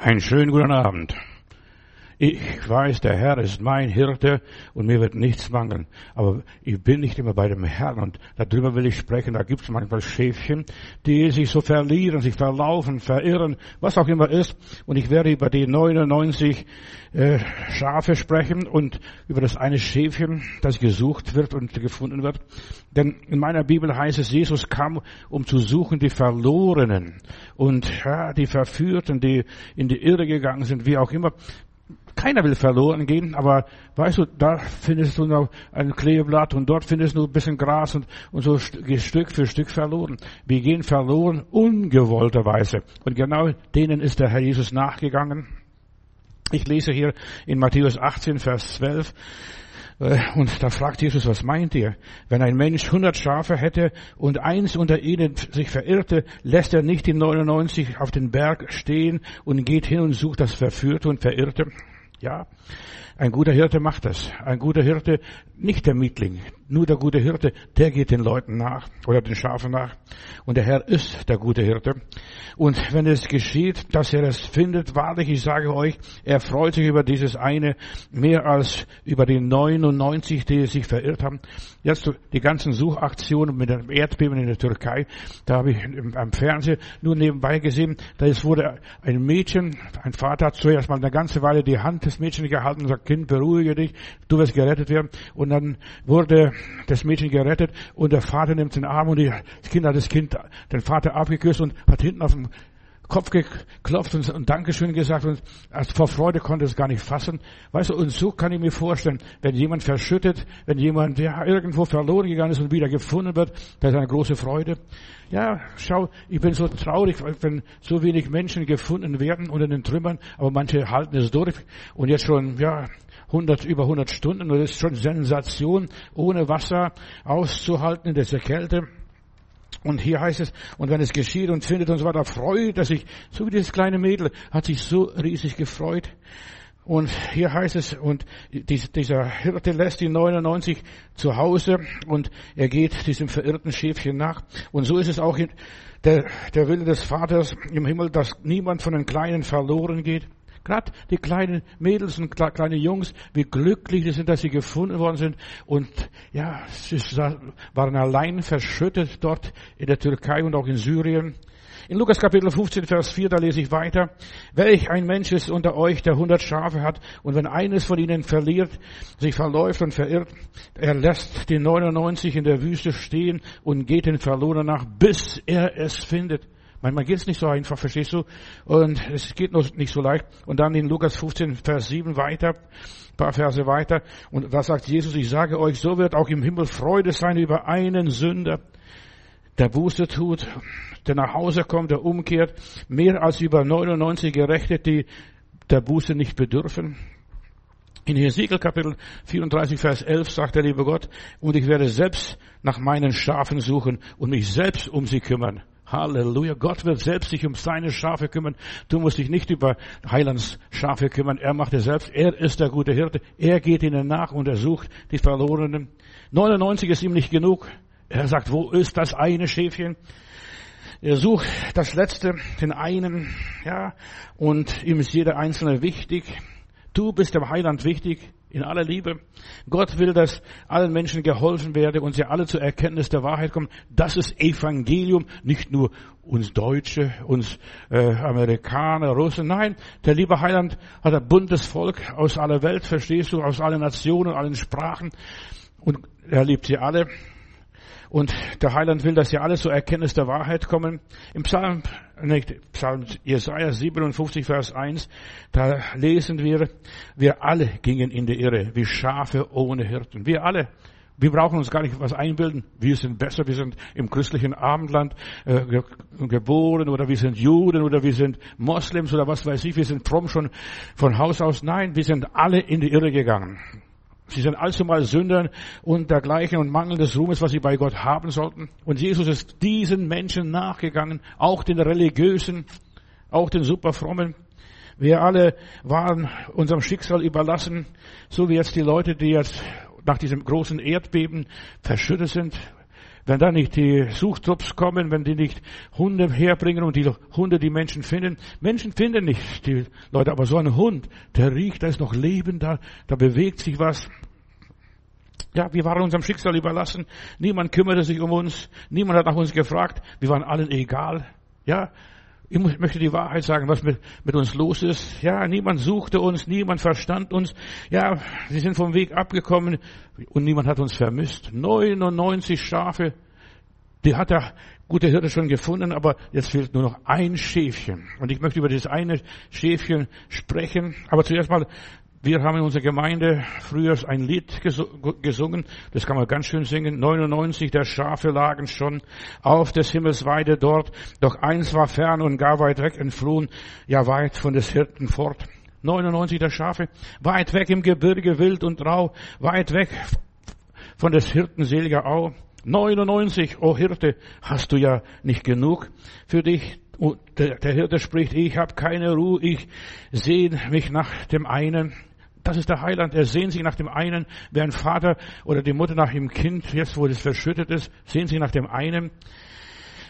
Einen schönen guten Abend. Ich weiß, der Herr ist mein Hirte und mir wird nichts mangeln. Aber ich bin nicht immer bei dem Herrn und darüber will ich sprechen. Da gibt es manchmal Schäfchen, die sich so verlieren, sich verlaufen, verirren, was auch immer ist. Und ich werde über die 99 äh, Schafe sprechen und über das eine Schäfchen, das gesucht wird und gefunden wird. Denn in meiner Bibel heißt es, Jesus kam, um zu suchen die Verlorenen und ja, die Verführten, die in die Irre gegangen sind, wie auch immer. Keiner will verloren gehen, aber weißt du, da findest du noch ein Kleeblatt und dort findest du ein bisschen Gras und, und so Stück für Stück verloren. Wir gehen verloren ungewollterweise. Und genau denen ist der Herr Jesus nachgegangen. Ich lese hier in Matthäus 18, Vers 12. Äh, und da fragt Jesus, was meint ihr? Wenn ein Mensch 100 Schafe hätte und eins unter ihnen sich verirrte, lässt er nicht die 99 auf den Berg stehen und geht hin und sucht das Verführte und Verirrte? Ja, ein guter Hirte macht das. Ein guter Hirte, nicht der Mietling, nur der gute Hirte, der geht den Leuten nach oder den Schafen nach. Und der Herr ist der gute Hirte. Und wenn es geschieht, dass er es findet, wahrlich, ich sage euch, er freut sich über dieses eine mehr als über die 99, die sich verirrt haben. Jetzt die ganzen Suchaktionen mit dem Erdbeben in der Türkei, da habe ich am Fernsehen nur nebenbei gesehen, da wurde ein Mädchen, ein Vater hat zuerst mal eine ganze Weile die Hand des Mädchens gehalten und sagt, Kind, beruhige dich, du wirst gerettet werden. Und dann wurde das Mädchen gerettet und der Vater nimmt den Arm und die, das Kind hat das Kind, den Vater abgeküsst und hat hinten auf dem Kopf geklopft und, und Dankeschön gesagt und als vor Freude konnte es gar nicht fassen. Weißt du, und so kann ich mir vorstellen, wenn jemand verschüttet, wenn jemand ja, irgendwo verloren gegangen ist und wieder gefunden wird, da ist eine große Freude. Ja, schau, ich bin so traurig, wenn so wenig Menschen gefunden werden unter den Trümmern, aber manche halten es durch und jetzt schon, ja, 100, über 100 Stunden und das ist schon Sensation, ohne Wasser auszuhalten in dieser Kälte. Und hier heißt es, und wenn es geschieht und findet und so weiter, freut er sich, so wie dieses kleine Mädel, hat sich so riesig gefreut. Und hier heißt es, und dieser Hirte lässt die 99 zu Hause und er geht diesem verirrten Schäfchen nach. Und so ist es auch der, der Wille des Vaters im Himmel, dass niemand von den Kleinen verloren geht. Gerade die kleinen Mädels und kleine Jungs, wie glücklich sie sind, dass sie gefunden worden sind. Und ja, sie waren allein verschüttet dort in der Türkei und auch in Syrien. In Lukas Kapitel 15, Vers 4, da lese ich weiter. Welch ein Mensch ist unter euch, der hundert Schafe hat, und wenn eines von ihnen verliert, sich verläuft und verirrt, er lässt die 99 in der Wüste stehen und geht den Verlorenen nach, bis er es findet. Manchmal geht es nicht so einfach, verstehst du? Und es geht noch nicht so leicht. Und dann in Lukas 15, Vers 7 weiter, paar Verse weiter. Und da sagt Jesus, ich sage euch, so wird auch im Himmel Freude sein über einen Sünder, der Buße tut, der nach Hause kommt, der umkehrt, mehr als über 99 Gerechte, die der Buße nicht bedürfen. In Hesekiel Kapitel 34, Vers 11 sagt der liebe Gott, und ich werde selbst nach meinen Schafen suchen und mich selbst um sie kümmern. Halleluja. Gott wird selbst sich um seine Schafe kümmern. Du musst dich nicht über Heilands Schafe kümmern. Er macht es selbst. Er ist der gute Hirte. Er geht ihnen nach und er sucht die Verlorenen. 99 ist ihm nicht genug. Er sagt, wo ist das eine Schäfchen? Er sucht das letzte, den einen, ja, und ihm ist jeder einzelne wichtig. Du bist dem Heiland wichtig in aller Liebe. Gott will, dass allen Menschen geholfen werde und sie alle zur Erkenntnis der Wahrheit kommen. Das ist Evangelium, nicht nur uns Deutsche, uns äh, Amerikaner, Russen. Nein, der liebe Heiland hat ein buntes Volk aus aller Welt, verstehst du, aus allen Nationen, allen Sprachen. Und er liebt sie alle. Und der Heiland will, dass sie alle zur Erkenntnis der Wahrheit kommen. Im Psalm, nicht, Psalm Jesaja 57, Vers 1, da lesen wir, wir alle gingen in die Irre, wie Schafe ohne Hirten. Wir alle. Wir brauchen uns gar nicht was einbilden. Wir sind besser, wir sind im christlichen Abendland äh, geboren oder wir sind Juden oder wir sind Moslems oder was weiß ich, wir sind fromm schon von Haus aus. Nein, wir sind alle in die Irre gegangen. Sie sind allzumal Sündern und dergleichen und Mangel des Ruhmes, was sie bei Gott haben sollten. Und Jesus ist diesen Menschen nachgegangen, auch den Religiösen, auch den Superfrommen. Wir alle waren unserem Schicksal überlassen, so wie jetzt die Leute, die jetzt nach diesem großen Erdbeben verschüttet sind. Wenn da nicht die Suchtrupps kommen, wenn die nicht Hunde herbringen und die Hunde die Menschen finden. Menschen finden nicht die Leute, aber so ein Hund, der riecht, da ist noch Leben da, da bewegt sich was. Ja, wir waren unserem Schicksal überlassen. Niemand kümmerte sich um uns. Niemand hat nach uns gefragt. Wir waren allen egal. Ja, ich möchte die Wahrheit sagen, was mit, mit uns los ist. Ja, niemand suchte uns, niemand verstand uns. Ja, sie sind vom Weg abgekommen und niemand hat uns vermisst. 99 Schafe, die hat der gute Hirte schon gefunden, aber jetzt fehlt nur noch ein Schäfchen. Und ich möchte über dieses eine Schäfchen sprechen. Aber zuerst mal wir haben in unserer Gemeinde früher ein Lied gesungen, das kann man ganz schön singen. 99 der Schafe lagen schon auf des Himmels Weide dort, doch eins war fern und gar weit weg entflohen, ja weit von des Hirten fort. 99 der Schafe, weit weg im Gebirge wild und rau, weit weg von des Hirten seliger Au. 99, o oh Hirte, hast du ja nicht genug für dich. Und der, der Hirte spricht, ich habe keine Ruhe, ich sehne mich nach dem einen. Das ist der Heiland. Er sehnt sich nach dem einen, wie ein Vater oder die Mutter nach dem Kind, jetzt wo es verschüttet ist, sehnt sich nach dem einen.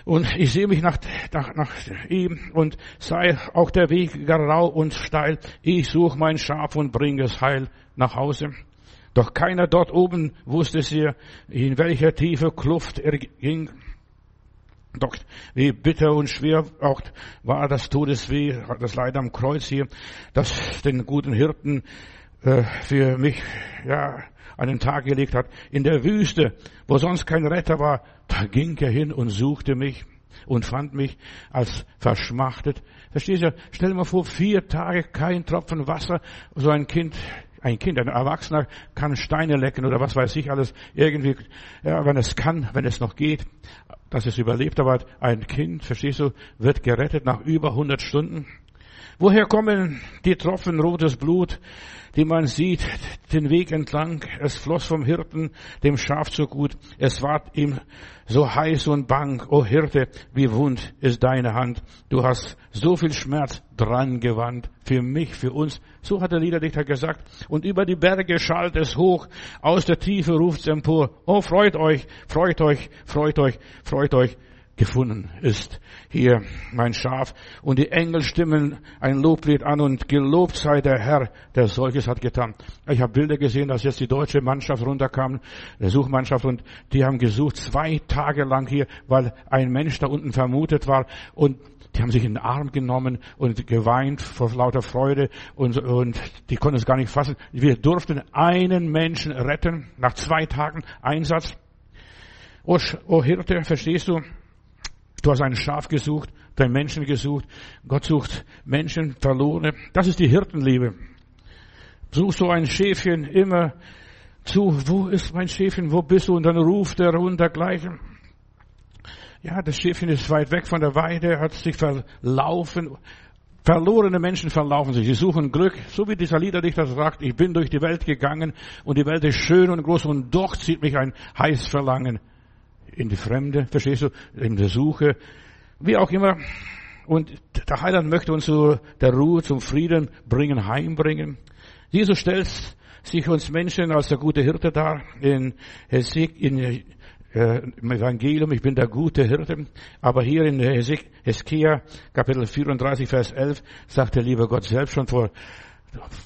Und ich sehe mich nach, nach, nach ihm und sei auch der Weg gar rau und steil. Ich suche mein Schaf und bringe es heil nach Hause. Doch keiner dort oben wusste sie, in welcher tiefe Kluft er ging. Doch wie bitter und schwer auch war das Todesweh, das Leid am Kreuz hier, das den guten Hirten äh, für mich ja den Tag gelegt hat. In der Wüste, wo sonst kein Retter war, da ging er hin und suchte mich und fand mich als verschmachtet. Verstehst du? Stell dir mal vor, vier Tage kein Tropfen Wasser, so ein Kind, ein Kind, ein Erwachsener kann Steine lecken oder was weiß ich alles, irgendwie, ja, wenn es kann, wenn es noch geht, dass es überlebt, aber ein Kind, verstehst du, wird gerettet nach über 100 Stunden. Woher kommen die Tropfen rotes Blut? die man sieht, den Weg entlang. Es floss vom Hirten dem Schaf so gut. Es ward ihm so heiß und bang. O Hirte, wie wund ist deine Hand. Du hast so viel Schmerz dran gewandt. Für mich, für uns. So hat der Liederdichter gesagt. Und über die Berge schallt es hoch. Aus der Tiefe ruft's empor. Oh, freut euch, freut euch, freut euch, freut euch gefunden ist. Hier mein Schaf. Und die Engel stimmen ein Loblied an und gelobt sei der Herr, der solches hat getan. Ich habe Bilder gesehen, dass jetzt die deutsche Mannschaft runterkam, der Suchmannschaft, und die haben gesucht zwei Tage lang hier, weil ein Mensch da unten vermutet war und die haben sich in den Arm genommen und geweint vor lauter Freude und, und die konnten es gar nicht fassen. Wir durften einen Menschen retten nach zwei Tagen Einsatz. Oh, oh Hirte, verstehst du? Du hast ein Schaf gesucht, dein Menschen gesucht. Gott sucht Menschen, Verlorene. Das ist die Hirtenliebe. Suchst du ein Schäfchen immer zu, wo ist mein Schäfchen, wo bist du? Und dann ruft er runtergleichen. Ja, das Schäfchen ist weit weg von der Weide, hat sich verlaufen. Verlorene Menschen verlaufen sich. Sie suchen Glück. So wie dieser Liederdichter sagt, ich bin durch die Welt gegangen und die Welt ist schön und groß und doch zieht mich ein heiß Verlangen in die Fremde, verstehst du, in der Suche, wie auch immer. Und der Heiland möchte uns zu der Ruhe, zum Frieden bringen, heimbringen. Jesus stellt sich uns Menschen als der gute Hirte dar in, Hesek, in äh, im Evangelium, ich bin der gute Hirte. Aber hier in Heskia, Kapitel 34, Vers 11, sagt der liebe Gott selbst schon vor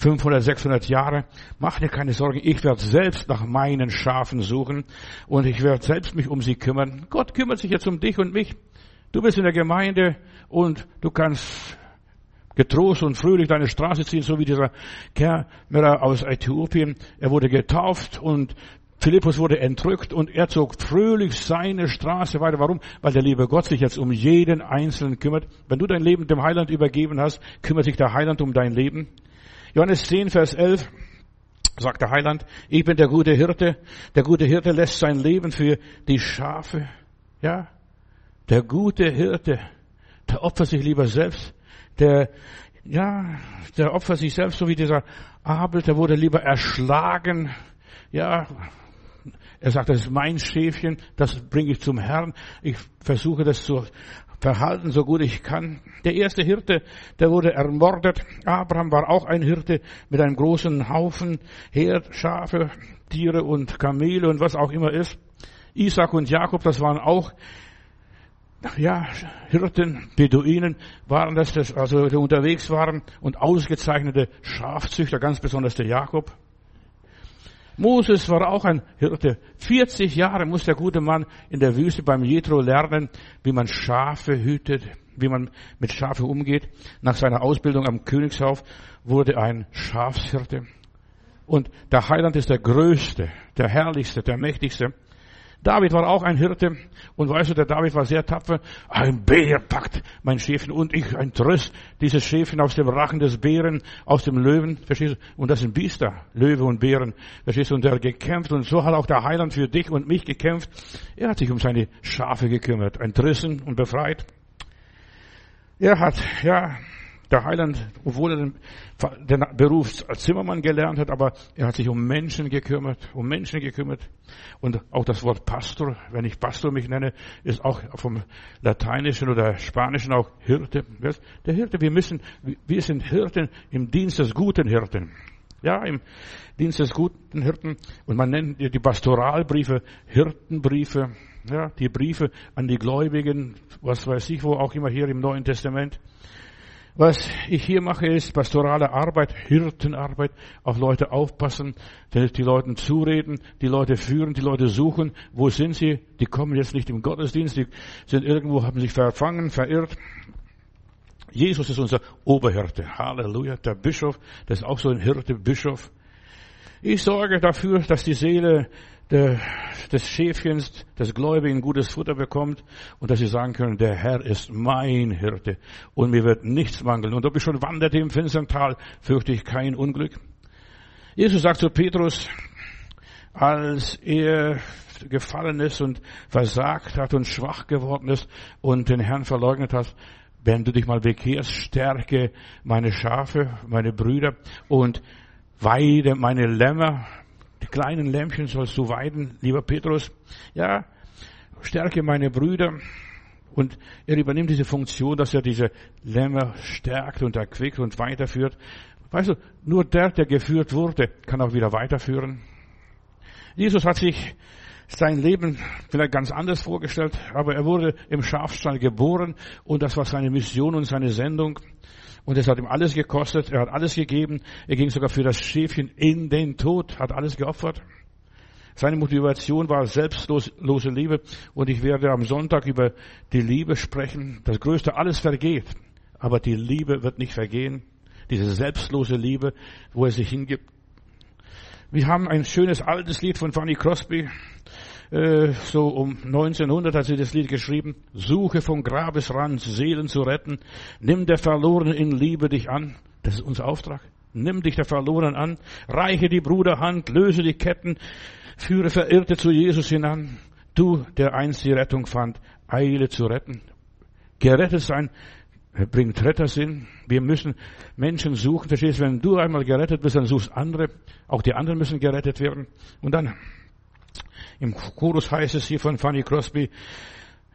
500, 600 Jahre. Mach dir keine Sorgen, ich werde selbst nach meinen Schafen suchen und ich werde selbst mich um sie kümmern. Gott kümmert sich jetzt um dich und mich. Du bist in der Gemeinde und du kannst getrost und fröhlich deine Straße ziehen, so wie dieser Kämmerer aus Äthiopien. Er wurde getauft und Philippus wurde entrückt und er zog fröhlich seine Straße weiter. Warum? Weil der liebe Gott sich jetzt um jeden Einzelnen kümmert. Wenn du dein Leben dem Heiland übergeben hast, kümmert sich der Heiland um dein Leben. Johannes 10, Vers 11 sagt der Heiland, ich bin der gute Hirte. Der gute Hirte lässt sein Leben für die Schafe. Ja, der gute Hirte, der opfert sich lieber selbst. Der, ja, der opfert sich selbst, so wie dieser Abel, der wurde lieber erschlagen. Ja, er sagt, das ist mein Schäfchen, das bringe ich zum Herrn. Ich versuche das zu verhalten, so gut ich kann. Der erste Hirte, der wurde ermordet. Abraham war auch ein Hirte mit einem großen Haufen Herd, Schafe, Tiere und Kamele und was auch immer ist. Isaac und Jakob, das waren auch ja, Hirten, Beduinen waren das, also die unterwegs waren und ausgezeichnete Schafzüchter, ganz besonders der Jakob. Moses war auch ein Hirte. 40 Jahre muss der gute Mann in der Wüste beim Jethro lernen, wie man Schafe hütet, wie man mit Schafe umgeht. Nach seiner Ausbildung am Königshof wurde ein Schafshirte. Und der Heiland ist der Größte, der Herrlichste, der Mächtigste. David war auch ein Hirte und weißt du, der David war sehr tapfer. Ein Bär packt mein Schäfchen und ich ein Tröst dieses Schäfchen aus dem Rachen des Bären, aus dem Löwen, verstehst du? Und das sind Biester, Löwe und Bären, verstehst du? Und der gekämpft und so hat auch der Heiland für dich und mich gekämpft. Er hat sich um seine Schafe gekümmert, entrissen und befreit. Er hat, ja, der Heiland, obwohl er den, den Beruf als Zimmermann gelernt hat, aber er hat sich um Menschen gekümmert, um Menschen gekümmert. Und auch das Wort Pastor, wenn ich Pastor mich nenne, ist auch vom Lateinischen oder Spanischen auch Hirte. Der Hirte, wir müssen, wir sind Hirten im Dienst des guten Hirten. Ja, im Dienst des guten Hirten. Und man nennt die Pastoralbriefe Hirtenbriefe. Ja, die Briefe an die Gläubigen, was weiß ich wo, auch immer hier im Neuen Testament. Was ich hier mache, ist pastorale Arbeit, Hirtenarbeit, auf Leute aufpassen, die Leuten zureden, die Leute führen, die Leute suchen. Wo sind sie? Die kommen jetzt nicht im Gottesdienst, die sind irgendwo, haben sich verfangen, verirrt. Jesus ist unser Oberhirte. Halleluja. Der Bischof, das ist auch so ein Hirte, Bischof. Ich sorge dafür, dass die Seele des Schäfchens, des Gläubigen gutes Futter bekommt und dass sie sagen können, der Herr ist mein Hirte und mir wird nichts mangeln. Und ob ich schon wanderte im finstern Tal, fürchte ich kein Unglück. Jesus sagt zu Petrus, als er gefallen ist und versagt hat und schwach geworden ist und den Herrn verleugnet hat, wenn du dich mal bekehrst, stärke meine Schafe, meine Brüder und weide meine Lämmer, die kleinen Lämpchen sollst du weiden, lieber Petrus. Ja, stärke meine Brüder. Und er übernimmt diese Funktion, dass er diese Lämmer stärkt und erquickt und weiterführt. Weißt du, nur der, der geführt wurde, kann auch wieder weiterführen. Jesus hat sich sein Leben vielleicht ganz anders vorgestellt, aber er wurde im Schafstall geboren und das war seine Mission und seine Sendung. Und es hat ihm alles gekostet, er hat alles gegeben, er ging sogar für das Schäfchen in den Tod, hat alles geopfert. Seine Motivation war selbstlose Liebe und ich werde am Sonntag über die Liebe sprechen. Das Größte, alles vergeht, aber die Liebe wird nicht vergehen. Diese selbstlose Liebe, wo er sich hingibt. Wir haben ein schönes altes Lied von Fanny Crosby. Äh, so um 1900 hat sie das Lied geschrieben. Suche vom Grabesrand Seelen zu retten. Nimm der Verlorenen in Liebe dich an. Das ist unser Auftrag. Nimm dich der Verlorenen an. Reiche die Bruderhand. Löse die Ketten. Führe Verirrte zu Jesus hinan. Du, der einst die Rettung fand, eile zu retten. Gerettet sein bringt Rettersinn. Wir müssen Menschen suchen. Verstehst du, wenn du einmal gerettet bist, dann suchst andere. Auch die anderen müssen gerettet werden. Und dann im Chorus heißt es hier von Fanny Crosby,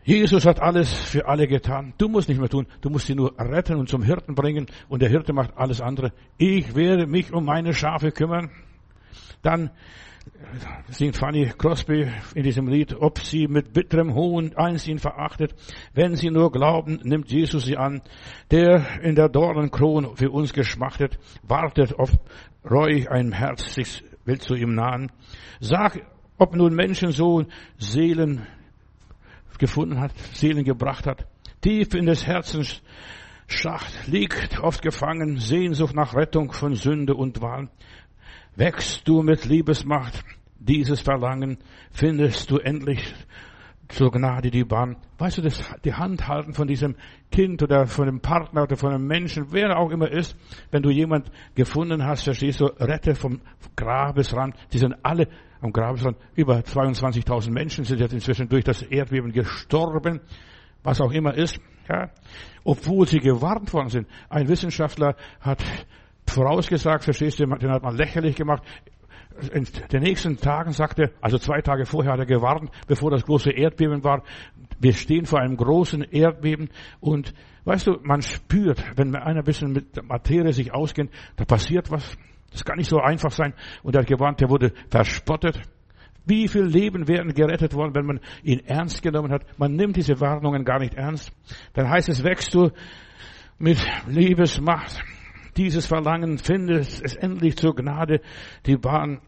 Jesus hat alles für alle getan. Du musst nicht mehr tun. Du musst sie nur retten und zum Hirten bringen. Und der Hirte macht alles andere. Ich werde mich um meine Schafe kümmern. Dann singt Fanny Crosby in diesem Lied, ob sie mit bitterem Hohn eins ihn verachtet. Wenn sie nur glauben, nimmt Jesus sie an. Der in der Dornenkron für uns geschmachtet, wartet auf reuig ein Herz sich will zu ihm nahen. Sag ob nun Menschensohn Seelen gefunden hat, Seelen gebracht hat. Tief in des Herzens Schacht liegt oft gefangen Sehnsucht nach Rettung von Sünde und Wahl. Wächst du mit Liebesmacht dieses Verlangen, findest du endlich zur Gnade die Bahn. Weißt du, das, die Hand halten von diesem Kind oder von einem Partner oder von einem Menschen, wer auch immer ist, wenn du jemand gefunden hast, verstehst du, rette vom Grabesrand. Die sind alle am Grabesrand. Über 22.000 Menschen sind jetzt inzwischen durch das Erdbeben gestorben, was auch immer ist, ja, obwohl sie gewarnt worden sind. Ein Wissenschaftler hat vorausgesagt, verstehst du, den hat man lächerlich gemacht. In den nächsten Tagen sagte, also zwei Tage vorher hat er gewarnt, bevor das große Erdbeben war, wir stehen vor einem großen Erdbeben und weißt du, man spürt, wenn einer ein bisschen mit Materie sich auskennt, da passiert was. Das kann nicht so einfach sein. Und er hat gewarnt, der wurde verspottet. Wie viele Leben werden gerettet worden, wenn man ihn ernst genommen hat? Man nimmt diese Warnungen gar nicht ernst. Dann heißt es, wächst du mit Liebesmacht. Dieses Verlangen findet es endlich zur Gnade die Bahn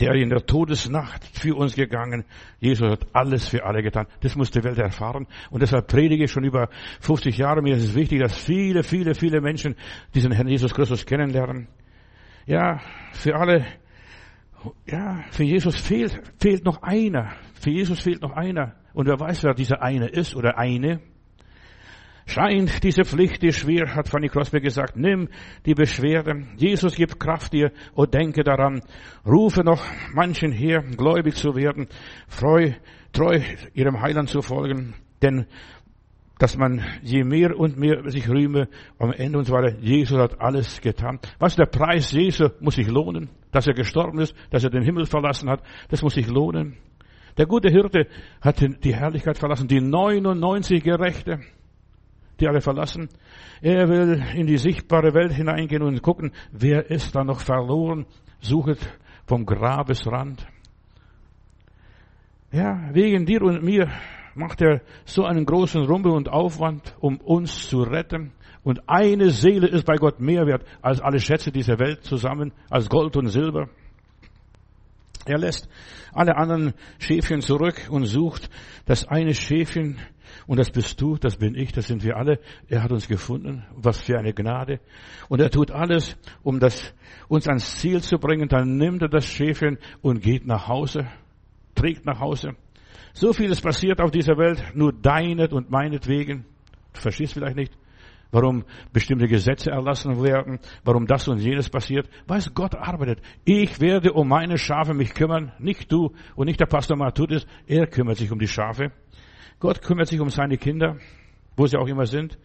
der in der Todesnacht für uns gegangen. Jesus hat alles für alle getan. Das muss die Welt erfahren. Und deshalb predige ich schon über 50 Jahre. Mir ist es wichtig, dass viele, viele, viele Menschen diesen Herrn Jesus Christus kennenlernen. Ja, für alle, ja, für Jesus fehlt, fehlt noch einer. Für Jesus fehlt noch einer. Und wer weiß, wer dieser eine ist oder eine scheint diese Pflicht dir schwer, hat Fanny Crosby gesagt. Nimm die Beschwerde. Jesus gibt Kraft dir und denke daran. Rufe noch manchen her, gläubig zu werden, freu, treu ihrem Heiland zu folgen. Denn dass man je mehr und mehr sich rühme, am Ende und so weiter, Jesus hat alles getan. Was der Preis Jesu muss sich lohnen, dass er gestorben ist, dass er den Himmel verlassen hat, das muss sich lohnen. Der gute Hirte hat die Herrlichkeit verlassen, die 99 Gerechte die alle verlassen. Er will in die sichtbare Welt hineingehen und gucken, wer ist da noch verloren, suchet vom Grabesrand. Ja, wegen dir und mir macht er so einen großen Rumpel und Aufwand, um uns zu retten. Und eine Seele ist bei Gott mehr wert als alle Schätze dieser Welt zusammen, als Gold und Silber. Er lässt alle anderen Schäfchen zurück und sucht das eine Schäfchen, und das bist du, das bin ich, das sind wir alle. Er hat uns gefunden. Was für eine Gnade. Und er tut alles, um das, uns ans Ziel zu bringen. Dann nimmt er das Schäfchen und geht nach Hause, trägt nach Hause. So vieles passiert auf dieser Welt, nur deinet und meinetwegen. Du verstehst vielleicht nicht, warum bestimmte Gesetze erlassen werden, warum das und jenes passiert. Weiß Gott arbeitet. Ich werde um meine Schafe mich kümmern, nicht du und nicht der Pastor Matutis. Er kümmert sich um die Schafe. Gott kümmert sich um seine Kinder, wo sie auch immer sind.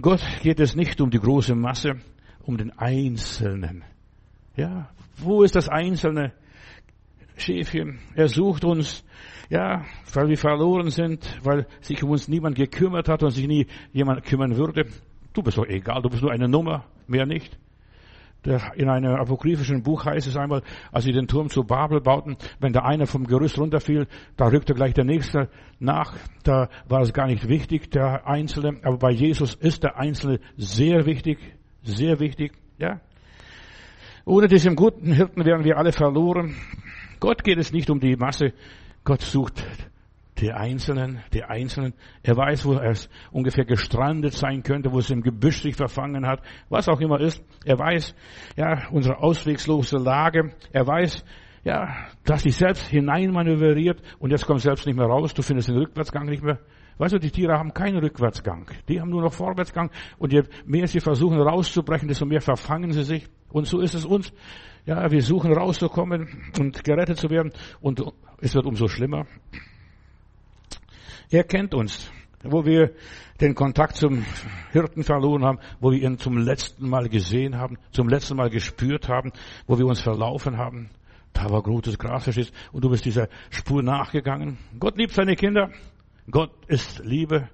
Gott geht es nicht um die große Masse, um den Einzelnen. Ja, wo ist das einzelne Schäfchen? Er sucht uns, ja, weil wir verloren sind, weil sich um uns niemand gekümmert hat und sich nie jemand kümmern würde. Du bist doch egal, du bist nur eine Nummer, mehr nicht. In einem apokryphischen Buch heißt es einmal, als sie den Turm zu Babel bauten, wenn der eine vom Gerüst runterfiel, da rückte gleich der nächste nach. Da war es gar nicht wichtig, der Einzelne. Aber bei Jesus ist der Einzelne sehr wichtig, sehr wichtig, ja. Ohne diesem guten Hirten wären wir alle verloren. Gott geht es nicht um die Masse. Gott sucht die Einzelnen, die Einzelnen. Er weiß, wo er ungefähr gestrandet sein könnte, wo es im Gebüsch sich verfangen hat, was auch immer ist. Er weiß, ja, unsere auswegslose Lage. Er weiß, ja, dass sich selbst hineinmanövriert und jetzt kommt selbst nicht mehr raus. Du findest den Rückwärtsgang nicht mehr. Weißt du, die Tiere haben keinen Rückwärtsgang. Die haben nur noch Vorwärtsgang. Und je mehr sie versuchen rauszubrechen, desto mehr verfangen sie sich. Und so ist es uns. Ja, wir suchen rauszukommen und gerettet zu werden. Und es wird umso schlimmer. Er kennt uns, wo wir den Kontakt zum Hirten verloren haben, wo wir ihn zum letzten Mal gesehen haben, zum letzten Mal gespürt haben, wo wir uns verlaufen haben. Da war großes Gras verschissen und du bist dieser Spur nachgegangen. Gott liebt seine Kinder. Gott ist Liebe.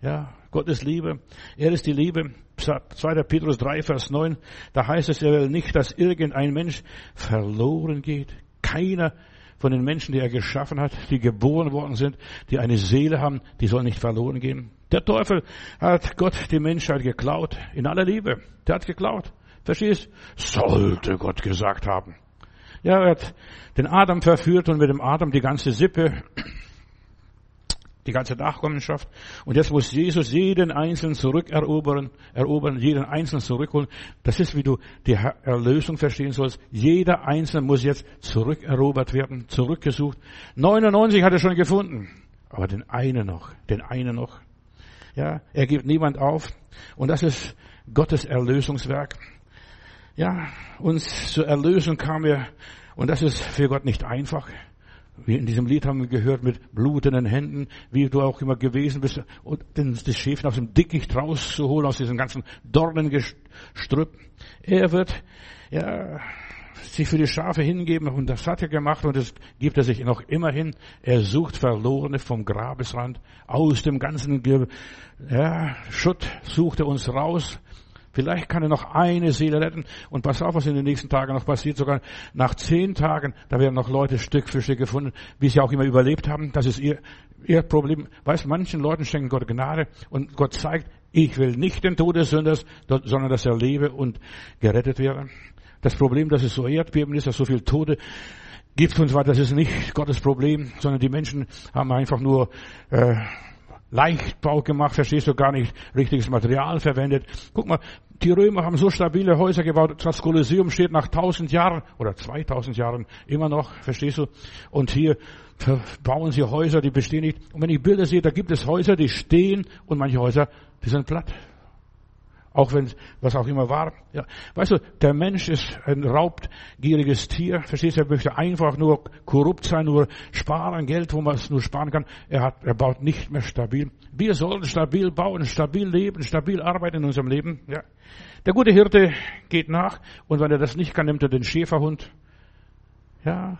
Ja, Gott ist Liebe. Er ist die Liebe. 2. Petrus 3, Vers 9. Da heißt es, er will nicht, dass irgendein Mensch verloren geht. Keiner von den Menschen, die er geschaffen hat, die geboren worden sind, die eine Seele haben, die sollen nicht verloren gehen. Der Teufel hat Gott die Menschheit geklaut, in aller Liebe. Der hat geklaut. Verstehst? Sollte Gott gesagt haben. Ja, er hat den Adam verführt und mit dem Adam die ganze Sippe die ganze Nachkommenschaft. Und jetzt muss Jesus jeden Einzelnen zurückerobern, erobern, jeden Einzelnen zurückholen. Das ist, wie du die Erlösung verstehen sollst. Jeder Einzelne muss jetzt zurückerobert werden, zurückgesucht. 99 hat er schon gefunden. Aber den einen noch, den einen noch. Ja, er gibt niemand auf. Und das ist Gottes Erlösungswerk. Ja, uns zur Erlösung kam er, und das ist für Gott nicht einfach. In diesem Lied haben wir gehört, mit blutenden Händen, wie du auch immer gewesen bist, und das Schäfchen aus dem Dickicht rauszuholen, aus diesem ganzen Dornengestrüpp. Er wird, ja, sich für die Schafe hingeben, und das hat er gemacht, und das gibt er sich noch immer hin. Er sucht Verlorene vom Grabesrand, aus dem ganzen, ja, Schutt sucht er uns raus, Vielleicht kann er noch eine Seele retten. Und pass auf, was in den nächsten Tagen noch passiert. Sogar nach zehn Tagen, da werden noch Leute Stück für Stück gefunden, wie sie auch immer überlebt haben. Das ist ihr, ihr Problem. Weißt, manchen Leuten schenken Gott Gnade und Gott zeigt, ich will nicht den Tod des Sünders, sondern dass er lebe und gerettet werde. Das Problem, dass es so Erdbeben ist, dass so viel Tode gibt und weiter, das ist nicht Gottes Problem, sondern die Menschen haben einfach nur äh, Leichtbau gemacht, verstehst du, gar nicht richtiges Material verwendet. Guck mal, die Römer haben so stabile Häuser gebaut, das Kolosseum steht nach tausend Jahren oder 2000 Jahren immer noch, verstehst du? Und hier bauen sie Häuser, die bestehen nicht. Und wenn ich Bilder sehe, da gibt es Häuser, die stehen und manche Häuser, die sind platt. Auch wenn, was auch immer war. Ja. Weißt du, der Mensch ist ein raubgieriges Tier. Verstehst du? Er möchte einfach nur korrupt sein, nur sparen, Geld, wo man es nur sparen kann. Er hat, er baut nicht mehr stabil. Wir sollen stabil bauen, stabil leben, stabil arbeiten in unserem Leben. Ja. Der gute Hirte geht nach und wenn er das nicht kann, nimmt er den Schäferhund. Ja.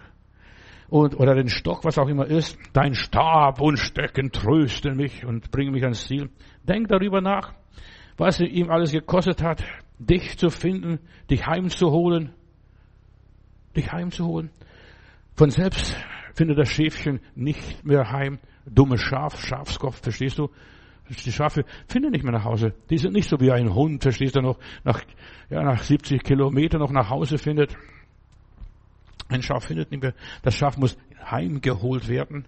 Und, oder den Stock, was auch immer ist. Dein Stab und Stecken trösten mich und bringen mich ans Ziel. Denk darüber nach was es ihm alles gekostet hat, dich zu finden, dich heimzuholen, dich heimzuholen. Von selbst findet das Schäfchen nicht mehr heim. Dummes Schaf, Schafskopf, verstehst du? Die Schafe finden nicht mehr nach Hause. Die sind nicht so wie ein Hund, verstehst du noch, nach, ja, nach 70 Kilometern noch nach Hause findet. Ein Schaf findet nicht mehr. Das Schaf muss heimgeholt werden.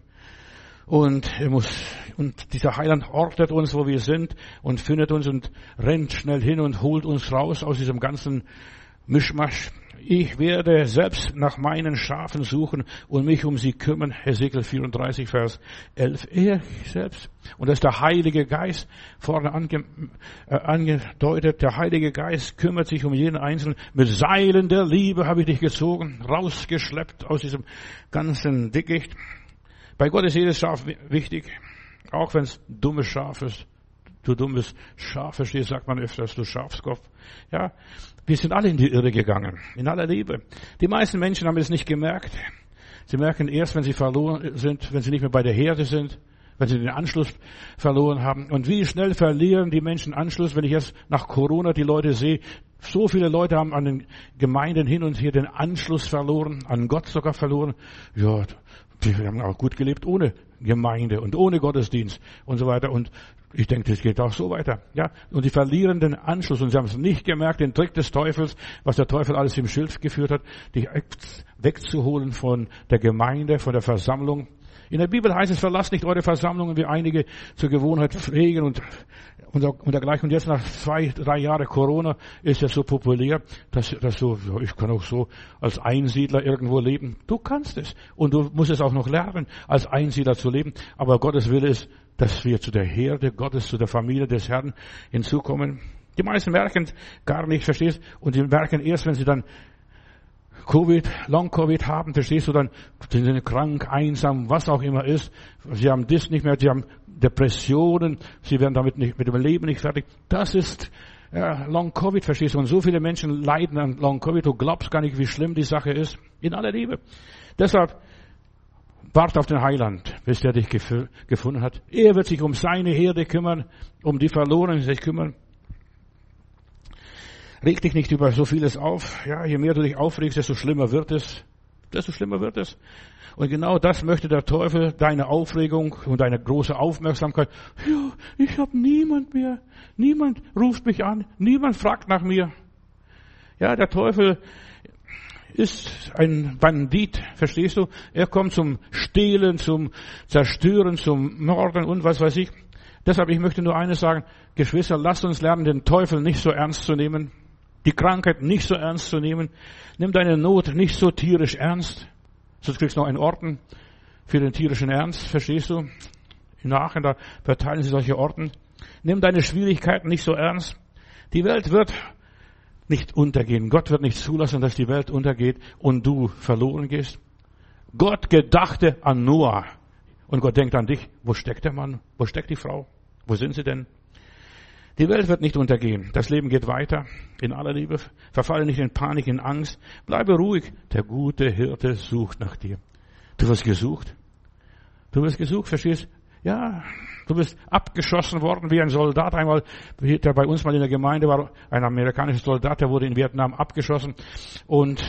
Und er muss, und dieser Heiland ortet uns, wo wir sind, und findet uns und rennt schnell hin und holt uns raus aus diesem ganzen Mischmasch. Ich werde selbst nach meinen Schafen suchen und mich um sie kümmern. Hesekiel 34, Vers 11. Er selbst. Und das ist der Heilige Geist vorne ange, äh, angedeutet. Der Heilige Geist kümmert sich um jeden Einzelnen. Mit Seilen der Liebe habe ich dich gezogen, rausgeschleppt aus diesem ganzen Dickicht. Bei Gott ist jedes Schaf wichtig, auch wenn es dummes Schaf ist. Du dummes Schaf, verstehst, sagt man öfters, du Schafskopf. Ja, wir sind alle in die Irre gegangen, in aller Liebe. Die meisten Menschen haben es nicht gemerkt. Sie merken erst, wenn sie verloren sind, wenn sie nicht mehr bei der Herde sind, wenn sie den Anschluss verloren haben. Und wie schnell verlieren die Menschen Anschluss, wenn ich jetzt nach Corona die Leute sehe. So viele Leute haben an den Gemeinden hin und her den Anschluss verloren, an Gott sogar verloren. Ja, wir haben auch gut gelebt ohne Gemeinde und ohne Gottesdienst und so weiter. Und ich denke, das geht auch so weiter. Ja, und die verlieren den Anschluss und sie haben es nicht gemerkt, den Trick des Teufels, was der Teufel alles im Schild geführt hat, dich wegzuholen von der Gemeinde, von der Versammlung. In der Bibel heißt es, verlasst nicht eure Versammlungen, wie einige zur Gewohnheit pflegen und und, und dergleichen. Und jetzt nach zwei, drei Jahren Corona ist es so populär, dass, dass so, ich kann auch so als Einsiedler irgendwo leben. Du kannst es. Und du musst es auch noch lernen, als Einsiedler zu leben. Aber Gottes Wille ist, dass wir zu der Herde Gottes, zu der Familie des Herrn hinzukommen. Die meisten merken gar nicht, verstehst? Und die merken erst, wenn sie dann Covid, Long-Covid haben, verstehst du, dann sind sie krank, einsam, was auch immer ist. Sie haben das nicht mehr, sie haben Depressionen, sie werden damit nicht, mit dem Leben nicht fertig. Das ist ja, Long Covid, verstehst du? Und so viele Menschen leiden an Long Covid, du glaubst gar nicht, wie schlimm die Sache ist. In aller Liebe. Deshalb, wart auf den Heiland, bis er dich gef gefunden hat. Er wird sich um seine Herde kümmern, um die Verlorenen sich kümmern. Reg dich nicht über so vieles auf. Ja, je mehr du dich aufregst, desto schlimmer wird es. Desto schlimmer wird es. Und genau das möchte der Teufel, deine Aufregung und deine große Aufmerksamkeit. Ja, ich habe niemand mehr. Niemand ruft mich an. Niemand fragt nach mir. Ja, der Teufel ist ein Bandit, verstehst du? Er kommt zum Stehlen, zum Zerstören, zum Morden und was weiß ich. Deshalb, ich möchte nur eines sagen, Geschwister, lasst uns lernen, den Teufel nicht so ernst zu nehmen, die Krankheit nicht so ernst zu nehmen. Nimm deine Not nicht so tierisch ernst. Sonst kriegst du noch einen Orden für den tierischen Ernst, verstehst du? Im Nachhinein, da verteilen sie solche Orden. Nimm deine Schwierigkeiten nicht so ernst. Die Welt wird nicht untergehen. Gott wird nicht zulassen, dass die Welt untergeht und du verloren gehst. Gott gedachte an Noah. Und Gott denkt an dich. Wo steckt der Mann? Wo steckt die Frau? Wo sind sie denn? Die Welt wird nicht untergehen. Das Leben geht weiter. In aller Liebe. Verfalle nicht in Panik, in Angst. Bleibe ruhig. Der gute Hirte sucht nach dir. Du wirst gesucht. Du wirst gesucht, verstehst? Ja, du bist abgeschossen worden wie ein Soldat einmal, der bei uns mal in der Gemeinde war, ein amerikanischer Soldat, der wurde in Vietnam abgeschossen und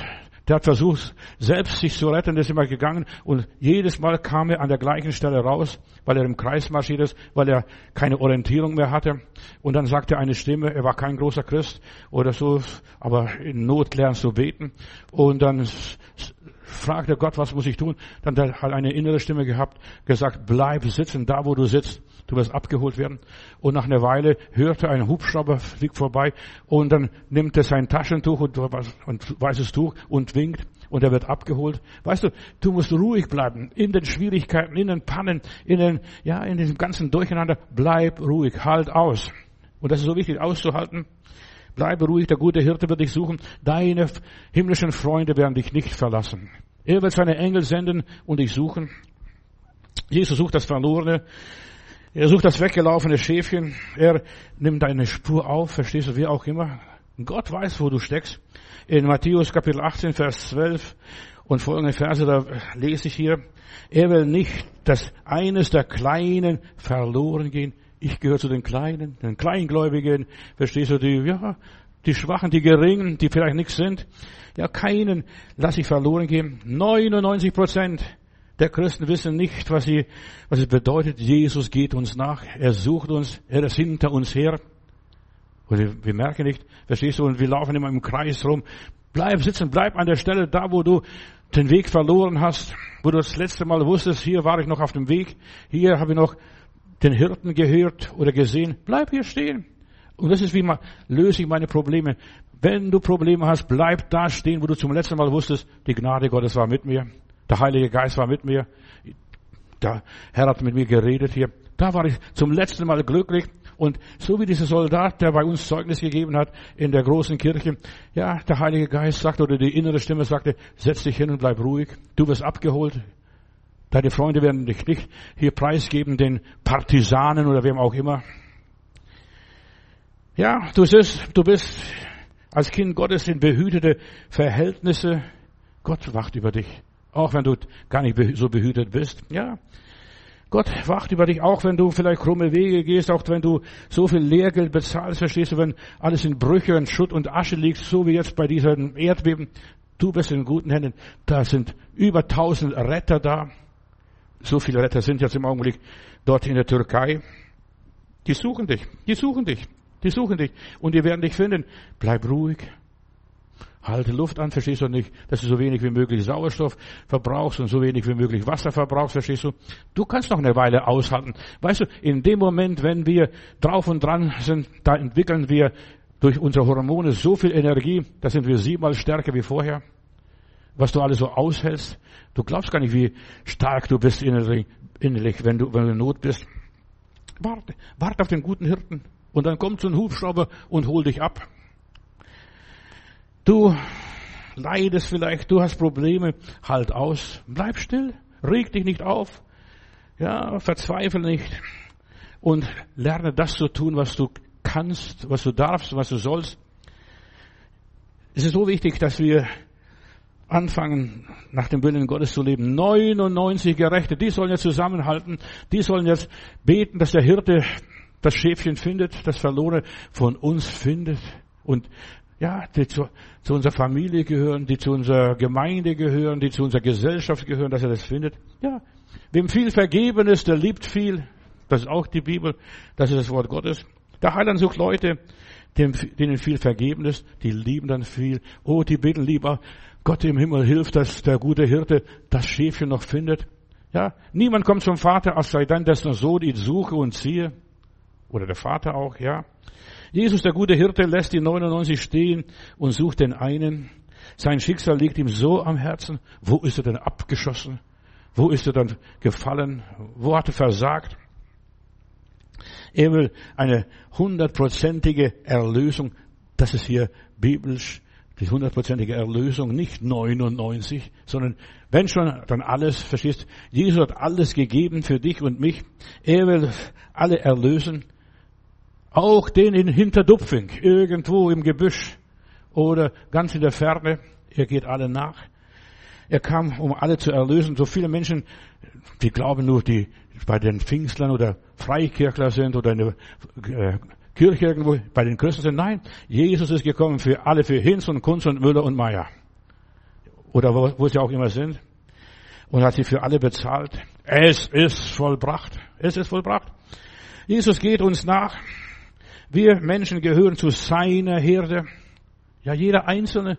der hat versucht, selbst sich zu retten, ist immer gegangen und jedes Mal kam er an der gleichen Stelle raus, weil er im Kreis marschiert ist, weil er keine Orientierung mehr hatte. Und dann sagte eine Stimme, er war kein großer Christ oder so, aber in Not lernst du beten. Und dann fragte Gott, was muss ich tun? Dann hat eine innere Stimme gehabt, gesagt, bleib sitzen, da wo du sitzt. Du wirst abgeholt werden. Und nach einer Weile hörte ein Hubschrauber fliegt vorbei und dann nimmt er sein Taschentuch und, und weißes Tuch und winkt und er wird abgeholt. Weißt du, du musst ruhig bleiben in den Schwierigkeiten, in den Pannen, in den, ja, in diesem ganzen Durcheinander. Bleib ruhig, halt aus. Und das ist so wichtig auszuhalten. Bleibe ruhig, der gute Hirte wird dich suchen. Deine himmlischen Freunde werden dich nicht verlassen. Er wird seine Engel senden und dich suchen. Jesus sucht das Verlorene. Er sucht das weggelaufene Schäfchen. Er nimmt deine Spur auf, verstehst du, wie auch immer. Gott weiß, wo du steckst. In Matthäus Kapitel 18, Vers 12 und folgende Verse, da lese ich hier. Er will nicht, dass eines der Kleinen verloren gehen. Ich gehöre zu den Kleinen, den Kleingläubigen, verstehst du, die, ja, die Schwachen, die Geringen, die vielleicht nichts sind. Ja, keinen lasse ich verloren gehen. 99 Prozent der Christen wissen nicht, was, sie, was es bedeutet. Jesus geht uns nach. Er sucht uns. Er ist hinter uns her. Und wir merken nicht, verstehst du, und wir laufen immer im Kreis rum. Bleib sitzen, bleib an der Stelle da, wo du den Weg verloren hast, wo du das letzte Mal wusstest, hier war ich noch auf dem Weg, hier habe ich noch den Hirten gehört oder gesehen. Bleib hier stehen. Und das ist wie man, löse ich meine Probleme. Wenn du Probleme hast, bleib da stehen, wo du zum letzten Mal wusstest, die Gnade Gottes war mit mir. Der Heilige Geist war mit mir. Der Herr hat mit mir geredet hier. Da war ich zum letzten Mal glücklich. Und so wie dieser Soldat, der bei uns Zeugnis gegeben hat in der großen Kirche, ja, der Heilige Geist sagte oder die innere Stimme sagte, setz dich hin und bleib ruhig. Du wirst abgeholt. Deine Freunde werden dich nicht hier preisgeben, den Partisanen oder wem auch immer. Ja, du bist, du bist als Kind Gottes in behütete Verhältnisse. Gott wacht über dich. Auch wenn du gar nicht so behütet bist. Ja. Gott wacht über dich, auch wenn du vielleicht krumme Wege gehst, auch wenn du so viel Lehrgeld bezahlst, verstehst du, wenn alles in Brüche und Schutt und Asche liegt, so wie jetzt bei diesem Erdbeben. Du bist in guten Händen. Da sind über tausend Retter da. So viele Retter sind jetzt im Augenblick dort in der Türkei. Die suchen dich. Die suchen dich. Die suchen dich. Und die werden dich finden. Bleib ruhig. Halte Luft an, verstehst du nicht, dass du so wenig wie möglich Sauerstoff verbrauchst und so wenig wie möglich Wasser verbrauchst, verstehst du? Du kannst noch eine Weile aushalten. Weißt du, in dem Moment, wenn wir drauf und dran sind, da entwickeln wir durch unsere Hormone so viel Energie, da sind wir siebenmal stärker wie vorher. Was du alles so aushältst, du glaubst gar nicht, wie stark du bist innerlich, innerlich wenn du, wenn du in Not bist. Warte, warte auf den guten Hirten. Und dann kommt so ein Hubschrauber und hol dich ab. Du leidest vielleicht, du hast Probleme, halt aus, bleib still, reg dich nicht auf, ja, verzweifle nicht und lerne das zu tun, was du kannst, was du darfst, was du sollst. Es ist so wichtig, dass wir anfangen, nach dem Willen Gottes zu leben. 99 Gerechte, die sollen jetzt zusammenhalten, die sollen jetzt beten, dass der Hirte das Schäfchen findet, das Verlorene von uns findet. Und ja, die zu, zu unserer Familie gehören, die zu unserer Gemeinde gehören, die zu unserer Gesellschaft gehören, dass er das findet. Ja, wem viel vergeben ist, der liebt viel. Das ist auch die Bibel, das ist das Wort Gottes. Der Heiland sucht Leute, denen viel vergeben ist, die lieben dann viel. Oh, die beten lieber, Gott im Himmel hilft, dass der gute Hirte das Schäfchen noch findet. Ja, niemand kommt zum Vater, als sei dann dessen Sohn ihn suche und ziehe. Oder der Vater auch, ja. Jesus, der gute Hirte, lässt die 99 stehen und sucht den einen. Sein Schicksal liegt ihm so am Herzen. Wo ist er denn abgeschossen? Wo ist er dann gefallen? Wo hat er versagt? Er will eine hundertprozentige Erlösung. Das ist hier biblisch die hundertprozentige Erlösung, nicht 99, sondern wenn schon, dann alles, verstehst? Jesus hat alles gegeben für dich und mich. Er will alle erlösen. Auch den in Hinterdupfing, irgendwo im Gebüsch oder ganz in der Ferne. Er geht alle nach. Er kam, um alle zu erlösen. So viele Menschen die glauben nur, die bei den Pfingstlern oder Freikirchler sind oder in der äh, Kirche irgendwo bei den Christen sind. Nein, Jesus ist gekommen für alle, für Hinz und Kunz und Müller und Meier. Oder wo, wo sie auch immer sind. Und hat sie für alle bezahlt. Es ist vollbracht. Es ist vollbracht. Jesus geht uns nach. Wir Menschen gehören zu seiner Herde. Ja, jeder Einzelne.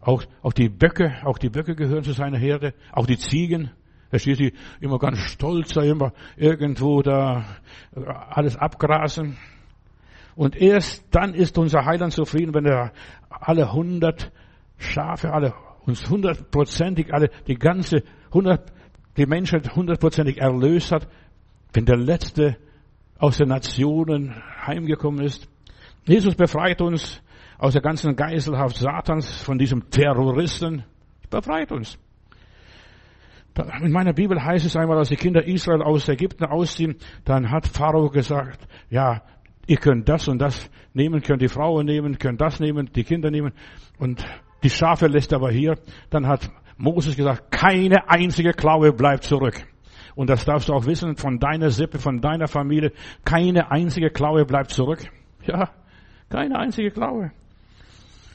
Auch, auch die Böcke, auch die Böcke gehören zu seiner Herde. Auch die Ziegen. Da steht sie immer ganz stolz, immer irgendwo da alles abgrasen. Und erst dann ist unser Heiland zufrieden, wenn er alle hundert Schafe, alle uns hundertprozentig, alle, die ganze hundert, die Menschheit hundertprozentig erlöst hat, wenn der Letzte aus den Nationen heimgekommen ist. Jesus befreit uns aus der ganzen Geiselhaft Satans, von diesem Terroristen. Befreit uns. In meiner Bibel heißt es einmal, als die Kinder Israel aus Ägypten ausziehen, dann hat Pharao gesagt, ja, ihr könnt das und das nehmen, könnt die Frauen nehmen, könnt das nehmen, die Kinder nehmen und die Schafe lässt aber hier. Dann hat Moses gesagt, keine einzige Klaue bleibt zurück. Und das darfst du auch wissen von deiner Sippe, von deiner Familie. Keine einzige Klaue bleibt zurück. Ja, keine einzige Klaue.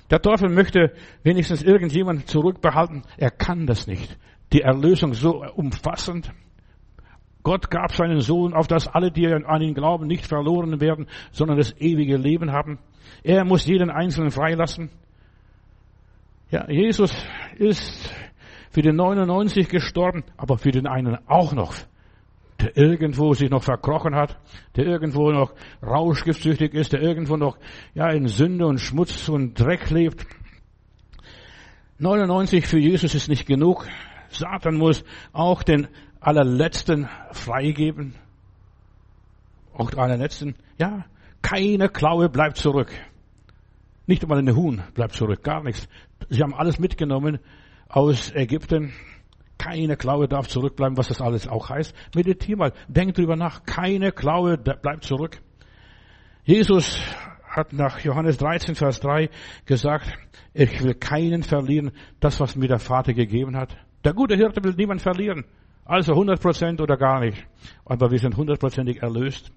Der Teufel möchte wenigstens irgendjemand zurückbehalten. Er kann das nicht die Erlösung so umfassend. Gott gab seinen Sohn, auf dass alle, die an ihn glauben, nicht verloren werden, sondern das ewige Leben haben. Er muss jeden Einzelnen freilassen. Ja, Jesus ist für den 99 gestorben, aber für den einen auch noch, der irgendwo sich noch verkrochen hat, der irgendwo noch rauschgiftsüchtig ist, der irgendwo noch, ja, in Sünde und Schmutz und Dreck lebt. 99 für Jesus ist nicht genug. Satan muss auch den allerletzten freigeben. Auch den allerletzten. Ja, keine Klaue bleibt zurück. Nicht einmal eine Huhn bleibt zurück, gar nichts. Sie haben alles mitgenommen aus Ägypten. Keine Klaue darf zurückbleiben, was das alles auch heißt. Meditier mal, denk drüber nach. Keine Klaue bleibt zurück. Jesus hat nach Johannes 13, Vers 3 gesagt, ich will keinen verlieren, das, was mir der Vater gegeben hat. Der gute Hirte will niemand verlieren. Also 100 Prozent oder gar nicht. Aber wir sind hundertprozentig erlöst.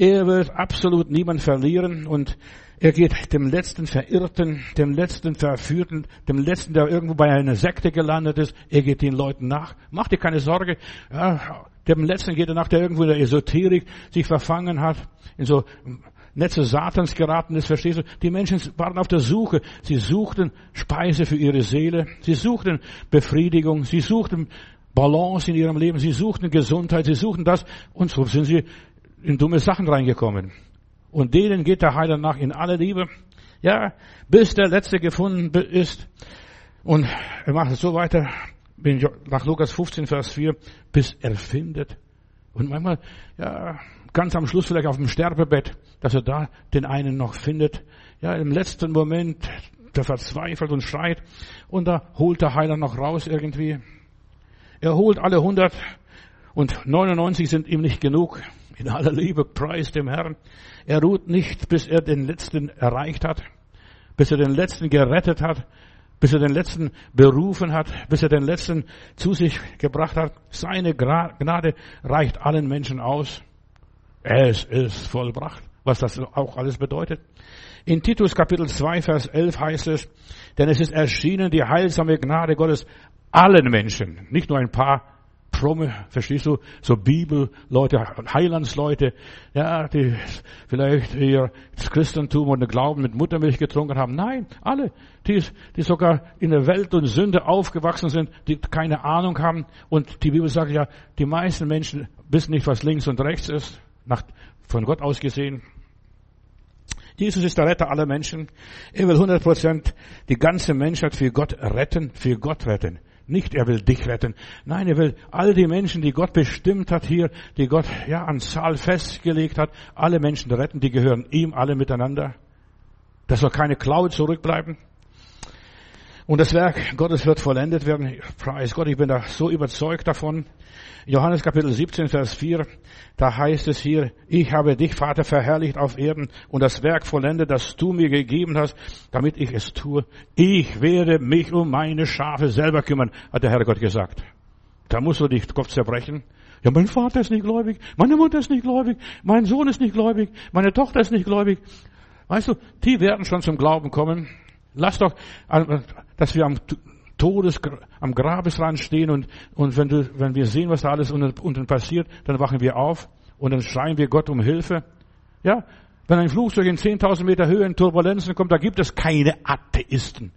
Er wird absolut niemand verlieren und er geht dem letzten Verirrten, dem letzten Verführten, dem letzten, der irgendwo bei einer Sekte gelandet ist, er geht den Leuten nach. Mach dir keine Sorge. Ja, dem letzten geht er nach, der irgendwo in der Esoterik sich verfangen hat, in so Netze Satans geraten ist, verstehst du? Die Menschen waren auf der Suche. Sie suchten Speise für ihre Seele. Sie suchten Befriedigung. Sie suchten Balance in ihrem Leben. Sie suchten Gesundheit. Sie suchten das. Und so sind sie in dumme Sachen reingekommen. Und denen geht der Heiler nach in alle Liebe. Ja, bis der Letzte gefunden ist. Und er macht es so weiter, nach Lukas 15, Vers 4, bis er findet. Und manchmal, ja, ganz am Schluss vielleicht auf dem Sterbebett, dass er da den einen noch findet. Ja, im letzten Moment, der verzweifelt und schreit. Und da holt der Heiler noch raus irgendwie. Er holt alle 100 und 99 sind ihm nicht genug. In aller Liebe preist dem Herrn. Er ruht nicht, bis er den letzten erreicht hat, bis er den letzten gerettet hat, bis er den letzten berufen hat, bis er den letzten zu sich gebracht hat. Seine Gnade reicht allen Menschen aus. Es ist vollbracht, was das auch alles bedeutet. In Titus Kapitel 2, Vers 11 heißt es, denn es ist erschienen die heilsame Gnade Gottes allen Menschen, nicht nur ein paar Fromme, verstehst du, so Bibelleute, Heilandsleute, ja, die vielleicht ihr das Christentum und den Glauben mit Muttermilch getrunken haben. Nein, alle, die, die sogar in der Welt und Sünde aufgewachsen sind, die keine Ahnung haben. Und die Bibel sagt ja, die meisten Menschen wissen nicht, was links und rechts ist nach, von Gott aus gesehen. Jesus ist der Retter aller Menschen. Er will 100% die ganze Menschheit für Gott retten, für Gott retten. Nicht, er will dich retten. Nein, er will all die Menschen, die Gott bestimmt hat hier, die Gott, ja, an Zahl festgelegt hat, alle Menschen retten, die gehören ihm alle miteinander. Da soll keine Klaue zurückbleiben. Und das Werk Gottes wird vollendet werden. Preis Gott, ich bin da so überzeugt davon. Johannes Kapitel 17, Vers 4, da heißt es hier, ich habe dich, Vater, verherrlicht auf Erden und das Werk vollendet, das du mir gegeben hast, damit ich es tue. Ich werde mich um meine Schafe selber kümmern, hat der Herr Gott gesagt. Da musst du dich Kopf zerbrechen. Ja, mein Vater ist nicht gläubig, meine Mutter ist nicht gläubig, mein Sohn ist nicht gläubig, meine Tochter ist nicht gläubig. Weißt du, die werden schon zum Glauben kommen. Lass doch, dass wir am Todes, am Grabesrand stehen und, und wenn du, wenn wir sehen, was da alles unten, unten passiert, dann wachen wir auf und dann schreien wir Gott um Hilfe. Ja, wenn ein Flugzeug in 10.000 Meter Höhe in Turbulenzen kommt, da gibt es keine Atheisten.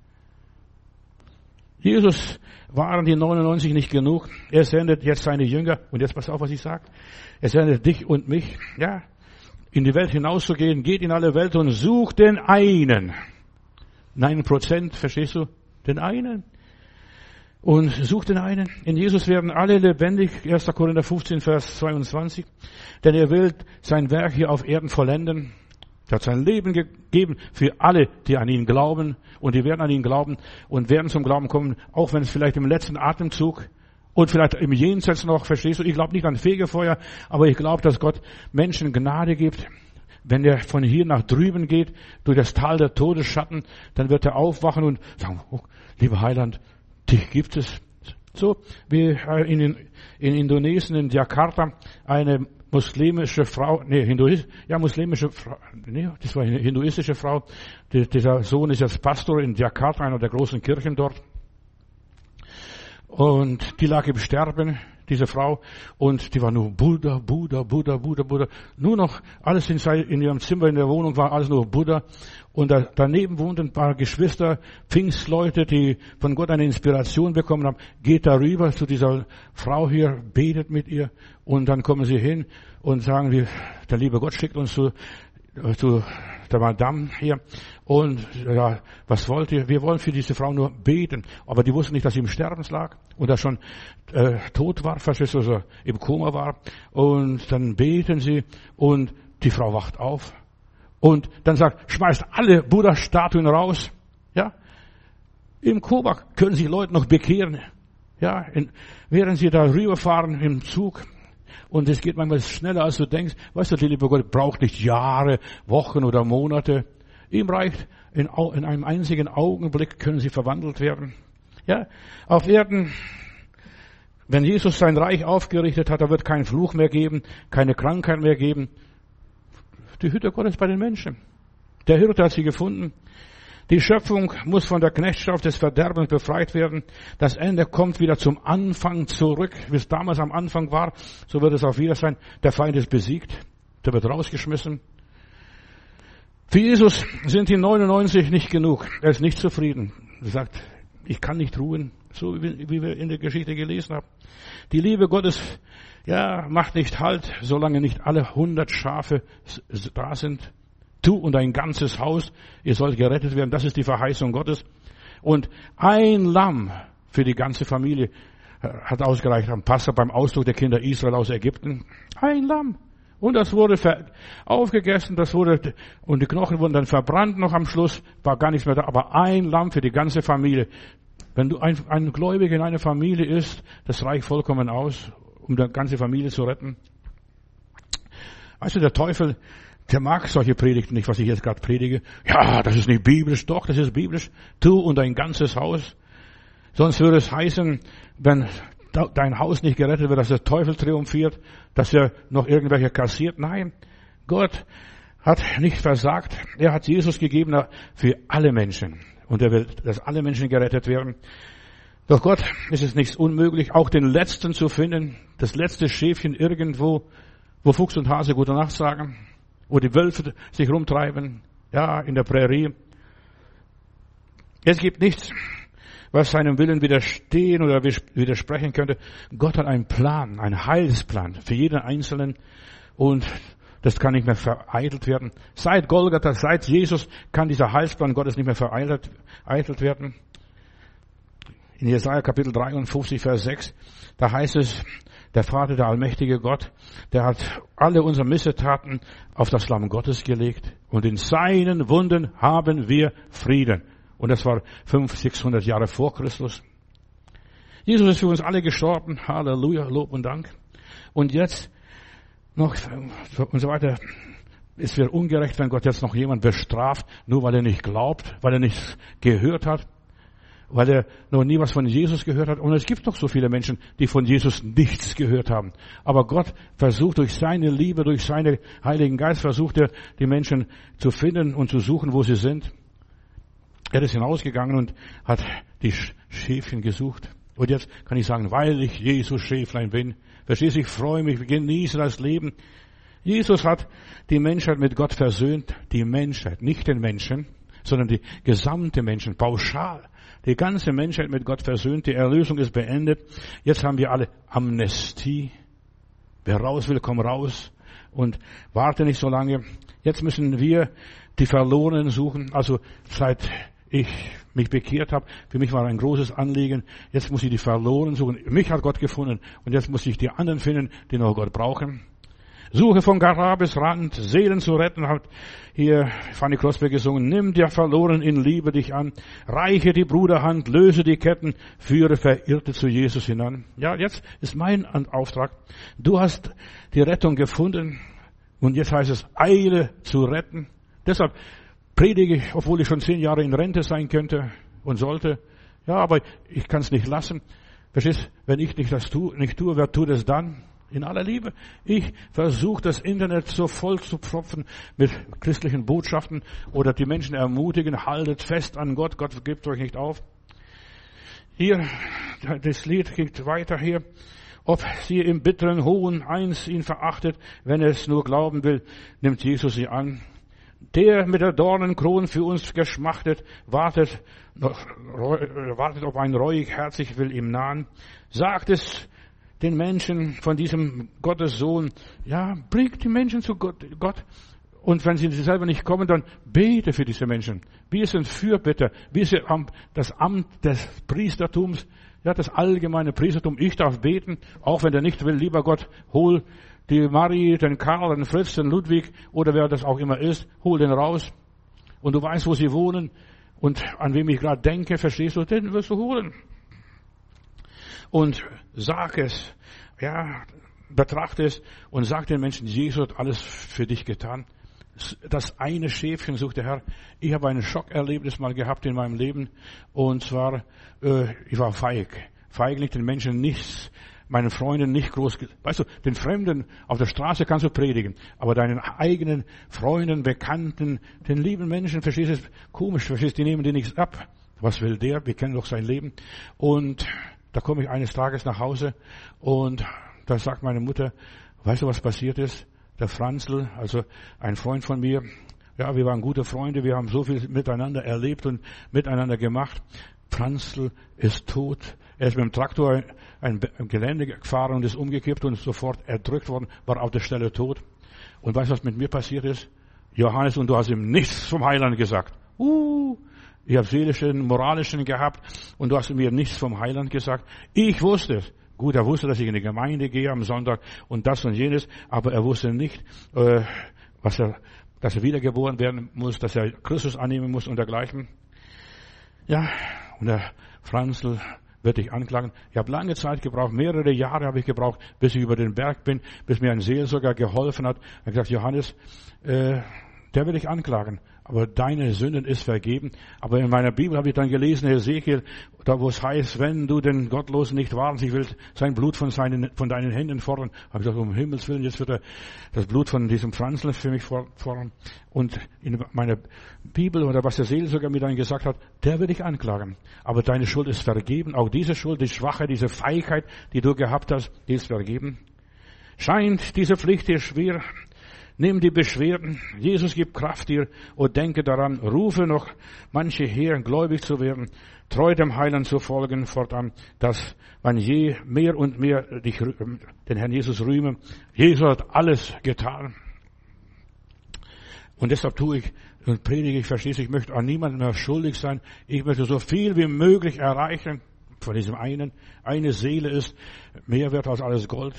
Jesus waren die 99 nicht genug. Er sendet jetzt seine Jünger. Und jetzt pass auf, was ich sage. Er sendet dich und mich, ja, in die Welt hinauszugehen. Geht in alle Welt und sucht den einen. Nein Prozent, verstehst du? Den einen. Und sucht den einen. In Jesus werden alle lebendig. 1. Korinther 15, Vers 22. Denn er will sein Werk hier auf Erden vollenden. Er hat sein Leben gegeben für alle, die an ihn glauben. Und die werden an ihn glauben und werden zum Glauben kommen, auch wenn es vielleicht im letzten Atemzug und vielleicht im Jenseits noch, verstehst du? Ich glaube nicht an Fegefeuer, aber ich glaube, dass Gott Menschen Gnade gibt. Wenn er von hier nach drüben geht, durch das Tal der Todesschatten, dann wird er aufwachen und sagen, oh, lieber Heiland, dich gibt es. So wie in, in Indonesien, in Jakarta, eine muslimische Frau, nee, Hinduist, ja, muslimische Frau, nee, das war eine hinduistische Frau. Die, dieser Sohn ist jetzt Pastor in Jakarta, einer der großen Kirchen dort. Und die lag im Sterben, diese Frau, und die war nur Buddha, Buddha, Buddha, Buddha, Buddha. Nur noch alles in, in ihrem Zimmer in der Wohnung war alles nur Buddha. Und da, daneben wohnten ein paar Geschwister, Pfingstleute, die von Gott eine Inspiration bekommen haben. Geht darüber zu dieser Frau hier, betet mit ihr. Und dann kommen sie hin und sagen, wir, der liebe Gott schickt uns zu, zu der Madame hier. Und ja, was wollt ihr? Wir wollen für diese Frau nur beten. Aber die wussten nicht, dass sie im Sterben lag und dass schon äh, tot war, verstehst du, also im Koma war. Und dann beten sie und die Frau wacht auf. Und dann sagt, schmeißt alle Buddha-Statuen raus. Ja, im Koma können sich Leute noch bekehren. Ja, in, während sie da rüberfahren im Zug, und es geht manchmal schneller, als du denkst. Weißt du, der liebe Gott braucht nicht Jahre, Wochen oder Monate. Ihm reicht, in, in einem einzigen Augenblick können sie verwandelt werden. Ja, auf Erden, wenn Jesus sein Reich aufgerichtet hat, da wird kein Fluch mehr geben, keine Krankheit mehr geben. Die Hütte Gottes bei den Menschen. Der Hirte hat sie gefunden. Die Schöpfung muss von der Knechtschaft des Verderbens befreit werden. Das Ende kommt wieder zum Anfang zurück, wie es damals am Anfang war. So wird es auch wieder sein. Der Feind ist besiegt. Der wird rausgeschmissen. Für Jesus sind die 99 nicht genug. Er ist nicht zufrieden. Er sagt, ich kann nicht ruhen, so wie wir in der Geschichte gelesen haben. Die Liebe Gottes, ja, macht nicht Halt, solange nicht alle 100 Schafe da sind du und dein ganzes Haus, ihr sollt gerettet werden. Das ist die Verheißung Gottes. Und ein Lamm für die ganze Familie äh, hat ausgereicht am Passer beim Ausdruck der Kinder Israel aus Ägypten. Ein Lamm. Und das wurde aufgegessen, das wurde, und die Knochen wurden dann verbrannt noch am Schluss, war gar nichts mehr da, aber ein Lamm für die ganze Familie. Wenn du ein, ein Gläubiger in einer Familie ist, das reicht vollkommen aus, um die ganze Familie zu retten. Also der Teufel, der mag solche Predigten nicht, was ich jetzt gerade predige. Ja, das ist nicht biblisch. Doch, das ist biblisch. Du und dein ganzes Haus. Sonst würde es heißen, wenn dein Haus nicht gerettet wird, dass der Teufel triumphiert, dass er noch irgendwelche kassiert. Nein, Gott hat nicht versagt. Er hat Jesus gegeben für alle Menschen. Und er will, dass alle Menschen gerettet werden. Doch Gott ist es nicht unmöglich, auch den Letzten zu finden, das letzte Schäfchen irgendwo, wo Fuchs und Hase gute Nacht sagen wo die Wölfe sich rumtreiben, ja, in der Prärie. Es gibt nichts, was seinem Willen widerstehen oder widersprechen könnte. Gott hat einen Plan, einen Heilsplan für jeden Einzelnen und das kann nicht mehr vereitelt werden. Seit Golgatha, seit Jesus kann dieser Heilsplan Gottes nicht mehr vereitelt werden. In Jesaja Kapitel 53, Vers 6, da heißt es, der Vater, der allmächtige Gott, der hat alle unsere Missetaten auf das Lamm Gottes gelegt und in seinen Wunden haben wir Frieden. Und das war 500, 600 Jahre vor Christus. Jesus ist für uns alle gestorben. Halleluja, Lob und Dank. Und jetzt noch und so weiter. Es wäre ungerecht, wenn Gott jetzt noch jemand bestraft, nur weil er nicht glaubt, weil er nicht gehört hat. Weil er noch nie was von Jesus gehört hat. Und es gibt doch so viele Menschen, die von Jesus nichts gehört haben. Aber Gott versucht durch seine Liebe, durch seinen Heiligen Geist, versucht er, die Menschen zu finden und zu suchen, wo sie sind. Er ist hinausgegangen und hat die Schäfchen gesucht. Und jetzt kann ich sagen, weil ich Jesus Schäflein bin, verstehst du, ich freue mich, genieße das Leben. Jesus hat die Menschheit mit Gott versöhnt, die Menschheit, nicht den Menschen, sondern die gesamte Menschen, pauschal. Die ganze Menschheit mit Gott versöhnt, die Erlösung ist beendet. Jetzt haben wir alle Amnestie. Wer raus will, komm raus und warte nicht so lange. Jetzt müssen wir die Verlorenen suchen. Also seit ich mich bekehrt habe, für mich war ein großes Anliegen. Jetzt muss ich die Verlorenen suchen. Mich hat Gott gefunden und jetzt muss ich die anderen finden, die noch Gott brauchen. Suche von Garabes Rand, Seelen zu retten, hat hier Fanny Crosby gesungen. Nimm dir verloren in Liebe dich an, reiche die Bruderhand, löse die Ketten, führe Verirrte zu Jesus hinan. Ja, jetzt ist mein Auftrag. Du hast die Rettung gefunden und jetzt heißt es, eile zu retten. Deshalb predige ich, obwohl ich schon zehn Jahre in Rente sein könnte und sollte. Ja, aber ich kann es nicht lassen. Verstehst, wenn ich nicht das tue, nicht tue, wer tut es dann? In aller Liebe. Ich versuche das Internet so voll zu pfropfen mit christlichen Botschaften oder die Menschen ermutigen, haltet fest an Gott, Gott gibt euch nicht auf. Hier, das Lied geht weiter hier. Ob sie im bitteren Hohn eins ihn verachtet, wenn er es nur glauben will, nimmt Jesus sie an. Der mit der Dornenkron für uns geschmachtet, wartet, wartet auf ein reuig herzig will ihm nahen. Sagt es den Menschen von diesem Gottes Sohn, ja, bringt die Menschen zu Gott, Gott. Und wenn sie selber nicht kommen, dann bete für diese Menschen. Wir sind Fürbitter. Wir sind das Amt des Priestertums, ja, das allgemeine Priestertum. Ich darf beten, auch wenn der nicht will. Lieber Gott, hol die Marie, den Karl, den Fritz, den Ludwig oder wer das auch immer ist, hol den raus. Und du weißt, wo sie wohnen und an wem ich gerade denke, verstehst du, den wirst du holen und sag es, ja, betrachte es und sag den Menschen, Jesus hat alles für dich getan. Das eine Schäfchen, sucht der Herr. Ich habe ein Schockerlebnis mal gehabt in meinem Leben und zwar, äh, ich war feig. Feig nicht den Menschen nichts, meinen Freunden nicht groß, weißt du, den Fremden auf der Straße kannst du predigen, aber deinen eigenen Freunden, Bekannten, den lieben Menschen, verstehst du, komisch, verstehst du, die nehmen dir nichts ab. Was will der? Wir kennen doch sein Leben. Und da komme ich eines Tages nach Hause und da sagt meine Mutter, weißt du, was passiert ist? Der Franzl, also ein Freund von mir, ja, wir waren gute Freunde, wir haben so viel miteinander erlebt und miteinander gemacht. Franzl ist tot. Er ist mit dem Traktor ein Gelände gefahren und ist umgekippt und ist sofort erdrückt worden, war auf der Stelle tot. Und weißt du, was mit mir passiert ist? Johannes, und du hast ihm nichts vom Heiland gesagt. Uh, ich habe seelischen, moralischen gehabt und du hast mir nichts vom Heiland gesagt. Ich wusste es. Gut, er wusste, dass ich in die Gemeinde gehe am Sonntag und das und jenes, aber er wusste nicht, äh, was er, dass er wiedergeboren werden muss, dass er Christus annehmen muss und dergleichen. Ja, und der Franzl wird dich anklagen. Ich habe lange Zeit gebraucht, mehrere Jahre habe ich gebraucht, bis ich über den Berg bin, bis mir ein Seelsorger geholfen hat. Er hat gesagt, Johannes, äh, der will dich anklagen aber deine Sünden ist vergeben. Aber in meiner Bibel habe ich dann gelesen, Ezekiel, da wo es heißt, wenn du den Gottlosen nicht warnst, ich will sein Blut von, seinen, von deinen Händen fordern. Habe ich gesagt, um Himmels Willen, jetzt wird er das Blut von diesem Franzl für mich fordern. Und in meiner Bibel oder was der Seelsorger mir dann gesagt hat, der will ich anklagen. Aber deine Schuld ist vergeben. Auch diese Schuld, die Schwache, diese Feigheit, die du gehabt hast, die ist vergeben. Scheint diese Pflicht dir schwer, Nimm die Beschwerden. Jesus gibt Kraft dir und denke daran, rufe noch manche her, gläubig zu werden, treu dem Heiland zu folgen fortan, dass man je mehr und mehr dich, den Herrn Jesus rühme. Jesus hat alles getan. Und deshalb tue ich und predige, ich verstehe ich möchte an niemandem mehr schuldig sein. Ich möchte so viel wie möglich erreichen von diesem einen. Eine Seele ist mehr wert als alles Gold.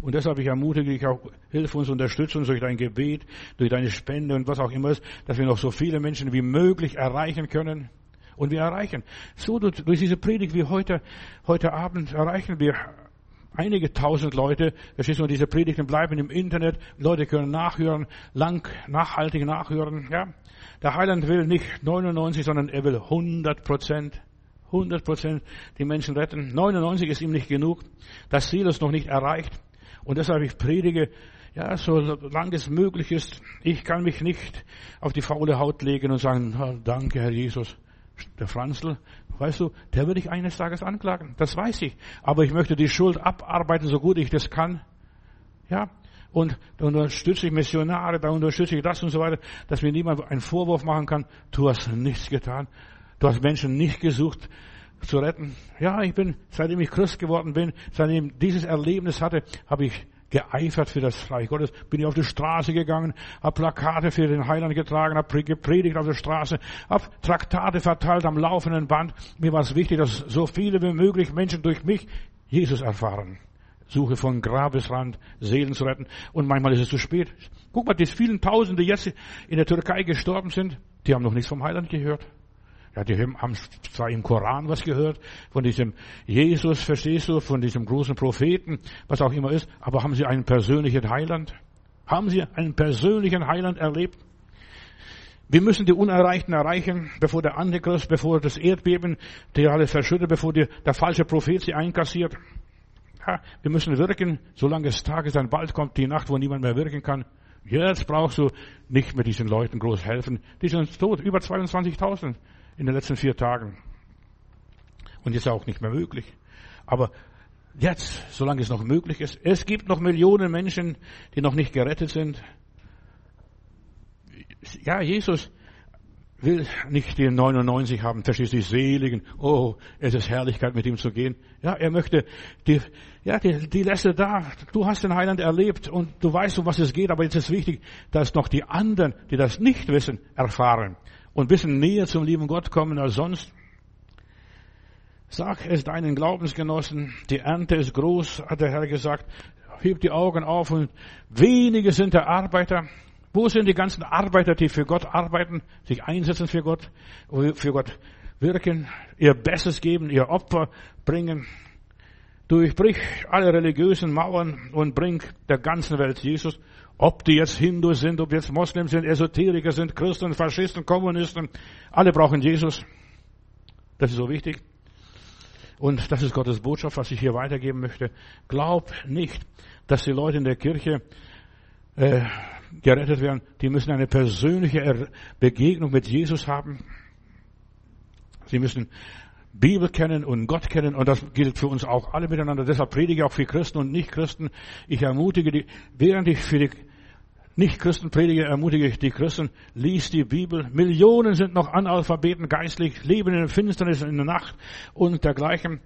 Und deshalb ich ermutige dich auch, hilf uns, unterstütze uns durch dein Gebet, durch deine Spende und was auch immer ist, dass wir noch so viele Menschen wie möglich erreichen können. Und wir erreichen. So durch diese Predigt wie heute, heute Abend erreichen wir einige tausend Leute. Verstehst du, diese Predigten bleiben im Internet. Leute können nachhören, lang, nachhaltig nachhören, ja. Der Heiland will nicht 99, sondern er will 100 Prozent. 100 Prozent die Menschen retten. 99 ist ihm nicht genug. Das Ziel ist noch nicht erreicht. Und deshalb ich predige, ja, solange es möglich ist, ich kann mich nicht auf die faule Haut legen und sagen, oh, danke, Herr Jesus. Der Franzl, weißt du, der würde ich eines Tages anklagen. Das weiß ich. Aber ich möchte die Schuld abarbeiten, so gut ich das kann. Ja. Und da unterstütze ich Missionare, da unterstütze ich das und so weiter, dass mir niemand einen Vorwurf machen kann. Du hast nichts getan. Du hast Menschen nicht gesucht zu retten. Ja, ich bin, seitdem ich Christ geworden bin, seitdem dieses Erlebnis hatte, habe ich geeifert für das Reich Gottes, bin ich auf die Straße gegangen, habe Plakate für den Heiland getragen, habe gepredigt auf der Straße, habe Traktate verteilt am laufenden Band. Mir war es wichtig, dass so viele wie möglich Menschen durch mich Jesus erfahren. Suche von Grabesrand, Seelen zu retten. Und manchmal ist es zu spät. Guck mal, die vielen Tausende, die jetzt in der Türkei gestorben sind, die haben noch nichts vom Heiland gehört. Ja, die haben zwar im Koran was gehört, von diesem Jesus, verstehst du, von diesem großen Propheten, was auch immer ist, aber haben sie einen persönlichen Heiland? Haben sie einen persönlichen Heiland erlebt? Wir müssen die Unerreichten erreichen, bevor der Antichrist, bevor das Erdbeben die alles verschüttet, bevor die, der falsche Prophet sie einkassiert. Ja, wir müssen wirken, solange es Tag ist, dann bald kommt die Nacht, wo niemand mehr wirken kann. Jetzt brauchst du nicht mit diesen Leuten groß helfen. Die sind tot, über 22.000 in den letzten vier Tagen. Und ist auch nicht mehr möglich. Aber jetzt, solange es noch möglich ist, es gibt noch Millionen Menschen, die noch nicht gerettet sind. Ja, Jesus will nicht die 99 haben, verstehst du, die Seligen. Oh, es ist Herrlichkeit, mit ihm zu gehen. Ja, er möchte die, ja, die, die Lässe da. Du hast den Heiland erlebt und du weißt, um was es geht, aber jetzt ist wichtig, dass noch die anderen, die das nicht wissen, erfahren und bisschen näher zum lieben Gott kommen als sonst. Sag es deinen Glaubensgenossen, die Ernte ist groß, hat der Herr gesagt. Heb die Augen auf und wenige sind der Arbeiter. Wo sind die ganzen Arbeiter, die für Gott arbeiten, sich einsetzen für Gott, für Gott wirken, ihr Bestes geben, ihr Opfer bringen? Durchbrich alle religiösen Mauern und bring der ganzen Welt Jesus. Ob die jetzt Hindus sind, ob jetzt Moslems sind, Esoteriker sind, Christen, Faschisten, Kommunisten, alle brauchen Jesus. Das ist so wichtig. Und das ist Gottes Botschaft, was ich hier weitergeben möchte. Glaub nicht, dass die Leute in der Kirche äh, gerettet werden. Die müssen eine persönliche Begegnung mit Jesus haben. Sie müssen Bibel kennen und Gott kennen und das gilt für uns auch alle miteinander. Deshalb predige ich auch für Christen und Nicht-Christen. Ich ermutige die, während ich für die nicht-Christen predige, ermutige ich die Christen, lies die Bibel. Millionen sind noch Analphabeten geistlich, leben in der Finsternis, in der Nacht und dergleichen.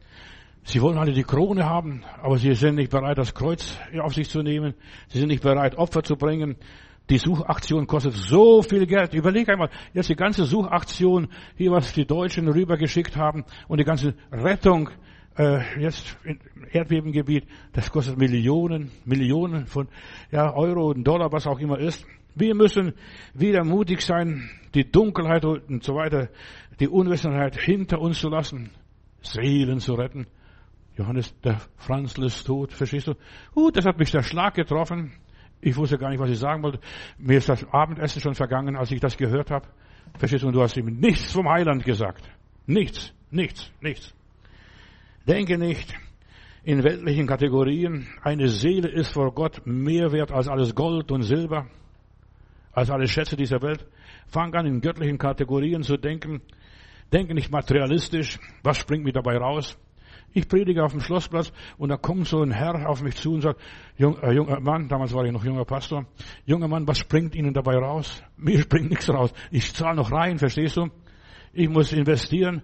Sie wollen alle die Krone haben, aber sie sind nicht bereit, das Kreuz auf sich zu nehmen. Sie sind nicht bereit, Opfer zu bringen. Die Suchaktion kostet so viel Geld. Überleg einmal, jetzt die ganze Suchaktion, hier was die Deutschen rübergeschickt haben und die ganze Rettung äh, jetzt im Erdbebengebiet, das kostet Millionen, Millionen von ja, Euro und Dollar, was auch immer ist. Wir müssen wieder mutig sein, die Dunkelheit und so weiter, die Unwissenheit hinter uns zu lassen, Seelen zu retten. Johannes, der Franzl ist tot, verstehst du? Uh, das hat mich der Schlag getroffen. Ich wusste gar nicht, was ich sagen wollte. Mir ist das Abendessen schon vergangen, als ich das gehört habe. Verstehst du? Und du hast ihm nichts vom Heiland gesagt. Nichts, nichts, nichts. Denke nicht in weltlichen Kategorien. Eine Seele ist vor Gott mehr wert als alles Gold und Silber, als alle Schätze dieser Welt. Fang an, in göttlichen Kategorien zu denken. Denke nicht materialistisch. Was springt mir dabei raus? Ich predige auf dem Schlossplatz und da kommt so ein Herr auf mich zu und sagt, Jung, äh, junger Mann, damals war ich noch junger Pastor, junger Mann, was springt Ihnen dabei raus? Mir springt nichts raus. Ich zahle noch rein, verstehst du? Ich muss investieren.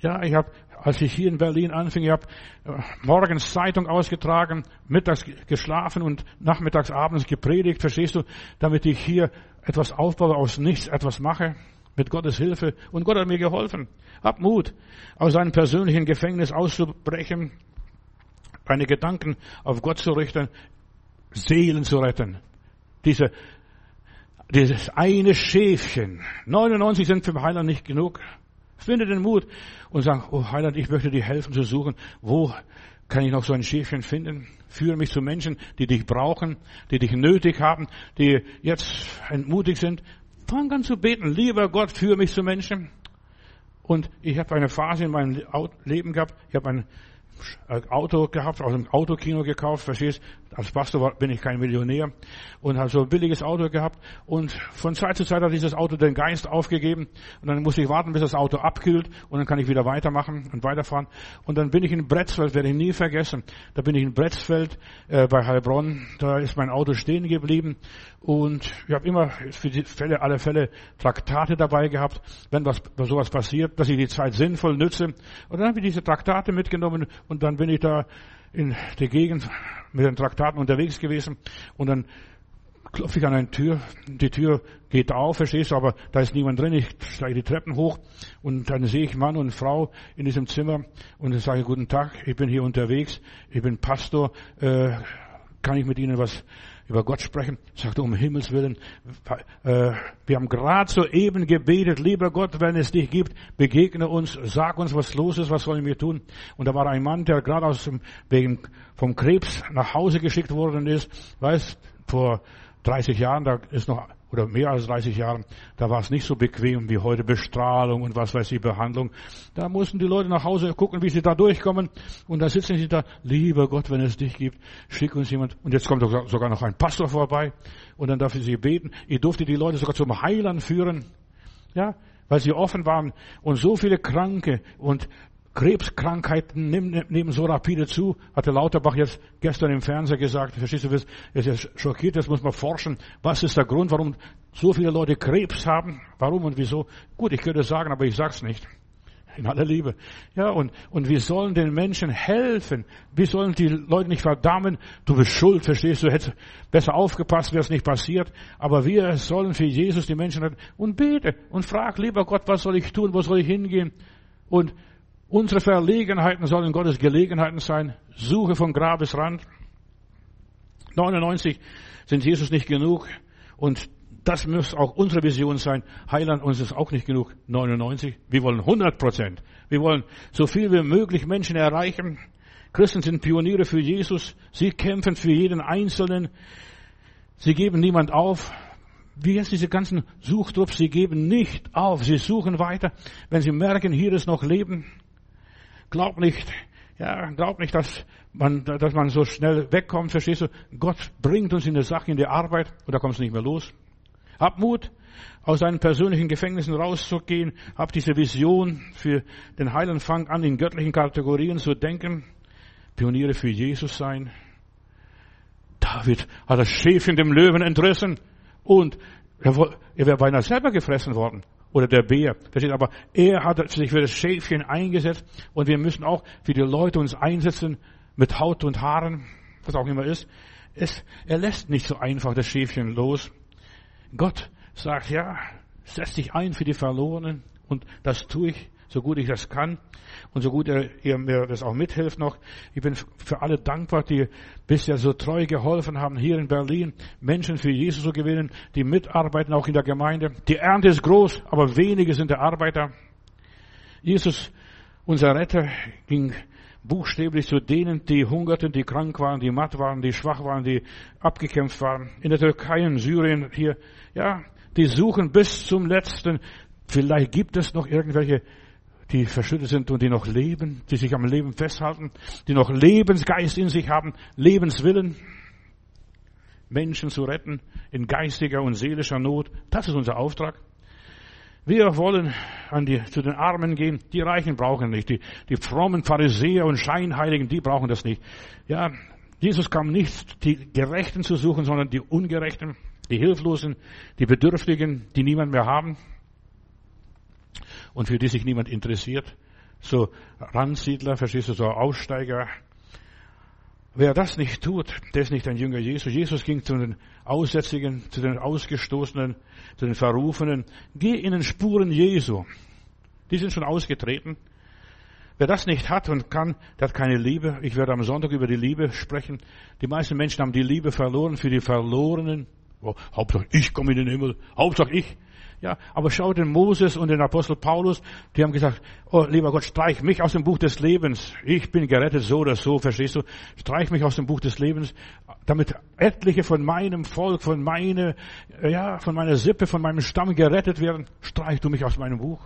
Ja, ich habe als ich hier in Berlin anfing, ich habe äh, morgens Zeitung ausgetragen, mittags geschlafen und nachmittags abends gepredigt, verstehst du, damit ich hier etwas aufbaue, aus nichts etwas mache, mit Gottes Hilfe. Und Gott hat mir geholfen. Hab Mut, aus einem persönlichen Gefängnis auszubrechen, deine Gedanken auf Gott zu richten, Seelen zu retten. Diese, dieses eine Schäfchen. 99 sind für Heiland nicht genug. Finde den Mut und sag, oh Heiland, ich möchte dir helfen zu suchen. Wo kann ich noch so ein Schäfchen finden? Führe mich zu Menschen, die dich brauchen, die dich nötig haben, die jetzt entmutigt sind. Fang an zu beten. Lieber Gott, führe mich zu Menschen. Und ich habe eine Phase in meinem Leben gehabt, ich habe ein Auto gehabt, aus dem Autokino gekauft, verstehst? Als Pastor bin ich kein Millionär und habe so ein billiges Auto gehabt und von Zeit zu Zeit hat dieses Auto den Geist aufgegeben und dann musste ich warten, bis das Auto abkühlt und dann kann ich wieder weitermachen und weiterfahren. Und dann bin ich in Bretzfeld, werde ich nie vergessen. Da bin ich in Bretzfeld äh, bei Heilbronn, da ist mein Auto stehen geblieben und ich habe immer für die Fälle, alle Fälle Traktate dabei gehabt, wenn was sowas passiert, dass ich die Zeit sinnvoll nütze. Und dann habe ich diese Traktate mitgenommen und dann bin ich da in der Gegend mit den Traktaten unterwegs gewesen und dann klopfe ich an eine Tür, die Tür geht auf, verstehst du, aber da ist niemand drin, ich steige die Treppen hoch und dann sehe ich Mann und Frau in diesem Zimmer und ich sage, guten Tag, ich bin hier unterwegs, ich bin Pastor, äh, kann ich mit Ihnen was über Gott sprechen? Sagte, um Himmels Willen, äh, wir haben gerade soeben gebetet, lieber Gott, wenn es dich gibt, begegne uns, sag uns, was los ist, was sollen wir tun? Und da war ein Mann, der gerade aus dem, wegen, vom Krebs nach Hause geschickt worden ist, weiß, vor 30 Jahren, da ist noch oder mehr als 30 Jahren, da war es nicht so bequem wie heute Bestrahlung und was weiß ich, Behandlung. Da mussten die Leute nach Hause gucken, wie sie da durchkommen. Und da sitzen sie da, lieber Gott, wenn es dich gibt, schick uns jemand. Und jetzt kommt sogar noch ein Pastor vorbei und dann darf ich sie beten. Ich durfte die Leute sogar zum Heilern führen. Ja, weil sie offen waren und so viele Kranke und Krebskrankheiten nehmen so rapide zu, hatte Lauterbach jetzt gestern im Fernseher gesagt. Verstehst du, es ist schockiert, jetzt muss man forschen. Was ist der Grund, warum so viele Leute Krebs haben? Warum und wieso? Gut, ich könnte sagen, aber ich sag's nicht. In aller Liebe. Ja, und, und wir sollen den Menschen helfen. Wir sollen die Leute nicht verdammen. Du bist schuld, verstehst du? Hättest besser aufgepasst, wäre es nicht passiert. Aber wir sollen für Jesus die Menschen retten. Und bete und frag, lieber Gott, was soll ich tun? Wo soll ich hingehen? Und Unsere Verlegenheiten sollen Gottes Gelegenheiten sein. Suche vom Grabesrand. 99 sind Jesus nicht genug. Und das muss auch unsere Vision sein. Heiland uns ist auch nicht genug. 99. Wir wollen 100 Prozent. Wir wollen so viel wie möglich Menschen erreichen. Christen sind Pioniere für Jesus. Sie kämpfen für jeden Einzelnen. Sie geben niemand auf. Wie jetzt diese ganzen Suchtrupps, sie geben nicht auf. Sie suchen weiter. Wenn sie merken, hier ist noch Leben, Glaub nicht, ja, glaub nicht, dass man, dass man so schnell wegkommt, verstehst du? Gott bringt uns in der Sache, in die Arbeit, und da kommst du nicht mehr los. Hab Mut, aus deinen persönlichen Gefängnissen rauszugehen. Hab diese Vision für den Heilen, fang an, in göttlichen Kategorien zu denken. Pioniere für Jesus sein. David hat das Schäfchen dem Löwen entrissen und er wäre beinahe selber gefressen worden oder der Bär. Versteht? Aber er hat sich für das Schäfchen eingesetzt und wir müssen auch für die Leute uns einsetzen mit Haut und Haaren, was auch immer ist. Es, er lässt nicht so einfach das Schäfchen los. Gott sagt, ja, setz dich ein für die Verlorenen und das tue ich so gut ich das kann und so gut ihr mir das auch mithilft noch. Ich bin für alle dankbar, die bisher so treu geholfen haben, hier in Berlin Menschen für Jesus zu gewinnen, die mitarbeiten, auch in der Gemeinde. Die Ernte ist groß, aber wenige sind der Arbeiter. Jesus, unser Retter, ging buchstäblich zu denen, die hungerten, die krank waren, die matt waren, die schwach waren, die abgekämpft waren. In der Türkei, in Syrien, hier, ja, die suchen bis zum letzten. Vielleicht gibt es noch irgendwelche die verschüttet sind und die noch leben, die sich am Leben festhalten, die noch Lebensgeist in sich haben, Lebenswillen, Menschen zu retten in geistiger und seelischer Not. Das ist unser Auftrag. Wir wollen an die, zu den Armen gehen. Die Reichen brauchen nicht. Die, die frommen Pharisäer und Scheinheiligen, die brauchen das nicht. Ja, Jesus kam nicht, die Gerechten zu suchen, sondern die Ungerechten, die Hilflosen, die Bedürftigen, die niemand mehr haben und für die sich niemand interessiert. So Randsiedler, verstehst du, so Aussteiger. Wer das nicht tut, der ist nicht ein Jünger Jesus. Jesus ging zu den Aussätzigen, zu den Ausgestoßenen, zu den Verrufenen. Geh in den Spuren Jesu. Die sind schon ausgetreten. Wer das nicht hat und kann, der hat keine Liebe. Ich werde am Sonntag über die Liebe sprechen. Die meisten Menschen haben die Liebe verloren für die Verlorenen. Oh, Hauptsache ich komme in den Himmel. Hauptsache ich. Ja, aber schau den Moses und den Apostel Paulus, die haben gesagt, oh lieber Gott, streich mich aus dem Buch des Lebens. Ich bin gerettet so oder so, verstehst du? Streich mich aus dem Buch des Lebens, damit etliche von meinem Volk, von meiner, ja, von meiner Sippe, von meinem Stamm gerettet werden. Streich du mich aus meinem Buch.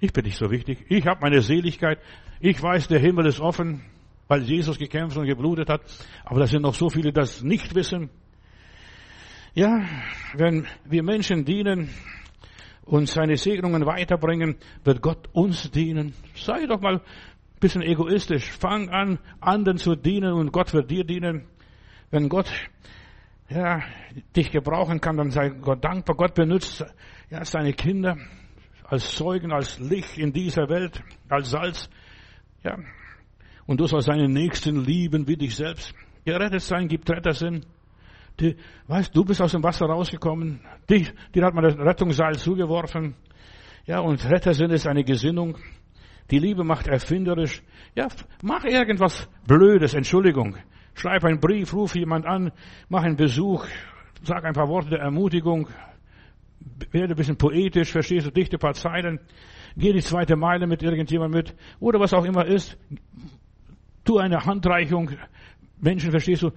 Ich bin nicht so wichtig. Ich habe meine Seligkeit. Ich weiß, der Himmel ist offen, weil Jesus gekämpft und geblutet hat. Aber da sind noch so viele, die das nicht wissen. Ja, wenn wir Menschen dienen und seine Segnungen weiterbringen, wird Gott uns dienen. Sei doch mal ein bisschen egoistisch. Fang an, anderen zu dienen und Gott wird dir dienen. Wenn Gott ja, dich gebrauchen kann, dann sei Gott dankbar. Gott benutzt ja, seine Kinder als Zeugen, als Licht in dieser Welt, als Salz. Ja. Und du sollst seinen Nächsten lieben wie dich selbst. Gerettet sein gibt Rettersinn. Die, weißt, du bist aus dem Wasser rausgekommen. Dich, dir hat man das Rettungsseil zugeworfen. Ja, und Rettersinn ist eine Gesinnung. Die Liebe macht erfinderisch. Ja, mach irgendwas Blödes, Entschuldigung. Schreib einen Brief, ruf jemand an, mach einen Besuch, sag ein paar Worte der Ermutigung, werde ein bisschen poetisch, verstehst du, dichte ein paar Zeilen, geh die zweite Meile mit irgendjemandem mit, oder was auch immer ist, tu eine Handreichung, Menschen, verstehst du,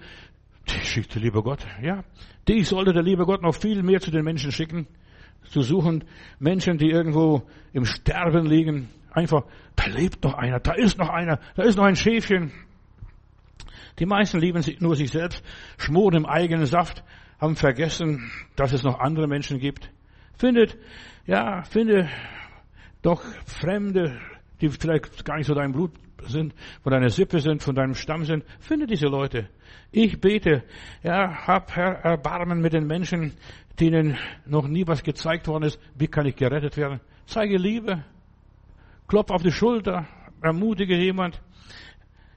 die schickt der liebe Gott, ja. Dich sollte der liebe Gott noch viel mehr zu den Menschen schicken, zu suchen, Menschen, die irgendwo im Sterben liegen, einfach, da lebt noch einer, da ist noch einer, da ist noch ein Schäfchen, die meisten lieben nur sich selbst, schmoren im eigenen Saft, haben vergessen, dass es noch andere Menschen gibt. Findet, ja, finde doch Fremde, die vielleicht gar nicht so dein Blut sind, von deiner Sippe sind, von deinem Stamm sind. Finde diese Leute. Ich bete, ja, hab Herr Erbarmen mit den Menschen, denen noch nie was gezeigt worden ist. Wie kann ich gerettet werden? Zeige Liebe. Klopf auf die Schulter. Ermutige jemand.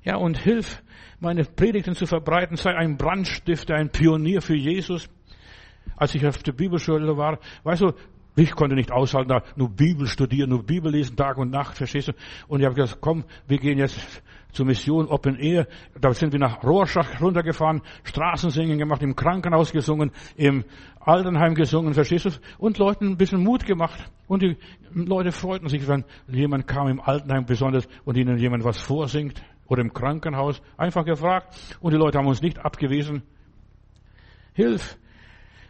Ja, und hilf meine Predigten zu verbreiten, sei ein Brandstifter, ein Pionier für Jesus. Als ich auf der Bibelschule war, weißt du, ich konnte nicht aushalten, da nur Bibel studieren, nur Bibel lesen, Tag und Nacht, verstehst du? Und ich habe gesagt, komm, wir gehen jetzt zur Mission Open Air. Da sind wir nach Rorschach runtergefahren, Straßensingen gemacht, im Krankenhaus gesungen, im Altenheim gesungen, verstehst du? Und Leuten ein bisschen Mut gemacht. Und die Leute freuten sich, wenn jemand kam im Altenheim besonders und ihnen jemand was vorsingt oder im Krankenhaus, einfach gefragt und die Leute haben uns nicht abgewiesen. Hilf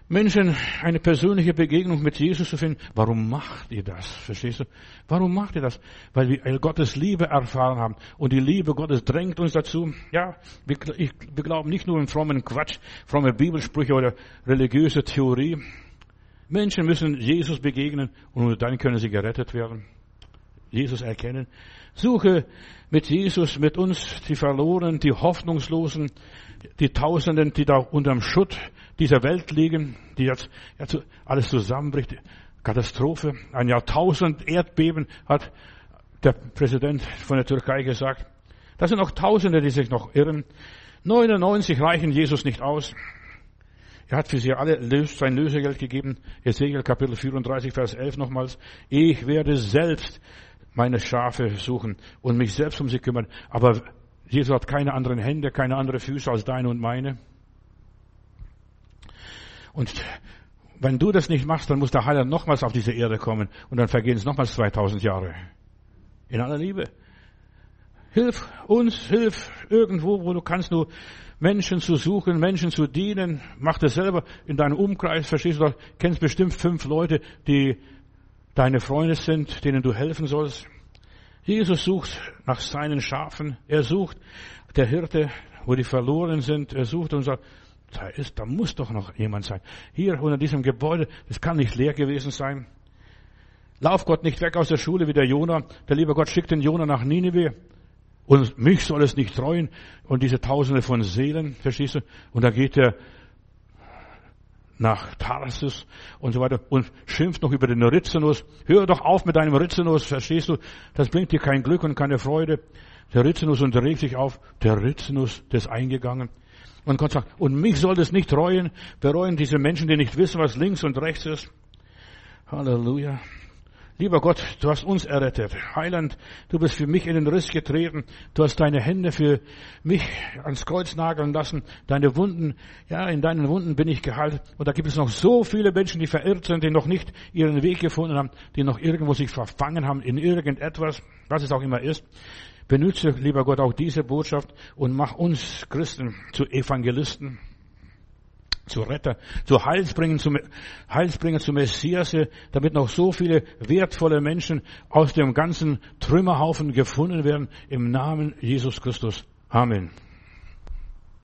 Menschen eine persönliche Begegnung mit Jesus zu finden. Warum macht ihr das? Verstehst du? Warum macht ihr das? Weil wir Gottes Liebe erfahren haben. Und die Liebe Gottes drängt uns dazu. Ja, wir, ich, wir glauben nicht nur in frommen Quatsch, fromme Bibelsprüche oder religiöse Theorie. Menschen müssen Jesus begegnen und nur dann können sie gerettet werden. Jesus erkennen. Suche mit Jesus, mit uns, die Verlorenen, die Hoffnungslosen, die Tausenden, die da unterm Schutt dieser Welt liegen, die jetzt, jetzt alles zusammenbricht. Katastrophe. Ein Jahrtausend Erdbeben hat der Präsident von der Türkei gesagt. Das sind auch Tausende, die sich noch irren. 99 reichen Jesus nicht aus. Er hat für sie alle sein Lösegeld gegeben. Ezekiel Kapitel 34, Vers 11 nochmals. Ich werde selbst meine Schafe suchen und mich selbst um sie kümmern. Aber Jesus hat keine anderen Hände, keine anderen Füße als deine und meine. Und wenn du das nicht machst, dann muss der Heiland nochmals auf diese Erde kommen und dann vergehen es nochmals 2000 Jahre. In aller Liebe. Hilf uns, hilf irgendwo, wo du kannst, nur Menschen zu suchen, Menschen zu dienen. Mach das selber in deinem Umkreis. Verstehst du, kennst bestimmt fünf Leute, die deine Freunde sind, denen du helfen sollst. Jesus sucht nach seinen Schafen. Er sucht der Hirte, wo die verloren sind. Er sucht und sagt, da ist, da muss doch noch jemand sein. Hier unter diesem Gebäude, das kann nicht leer gewesen sein. Lauf Gott nicht weg aus der Schule wie der Jona. Der liebe Gott schickt den Jona nach Ninive. Und mich soll es nicht treuen. Und diese Tausende von Seelen, verstehst du? Und da geht er nach Tarsus und so weiter und schimpft noch über den Rizinus. Hör doch auf mit deinem Rizinus, verstehst du? Das bringt dir kein Glück und keine Freude. Der Rizinus unterregt sich auf. Der Rizinus, der ist eingegangen. Und Gott sagt, und mich soll das nicht reuen, bereuen diese Menschen, die nicht wissen, was links und rechts ist. Halleluja. Lieber Gott, du hast uns errettet. Heiland, du bist für mich in den Riss getreten. Du hast deine Hände für mich ans Kreuz nageln lassen. Deine Wunden, ja, in deinen Wunden bin ich geheilt. Und da gibt es noch so viele Menschen, die verirrt sind, die noch nicht ihren Weg gefunden haben, die noch irgendwo sich verfangen haben in irgendetwas, was es auch immer ist. Benütze, lieber Gott, auch diese Botschaft und mach uns Christen zu Evangelisten. zu Retter, zu Heilsbringer, zu, Heilsbringer, zu Messias, damit noch so viele wertvolle Menschen aus dem ganzen Trümmerhaufen gefunden werden. Im Namen Jesus Christus. Amen.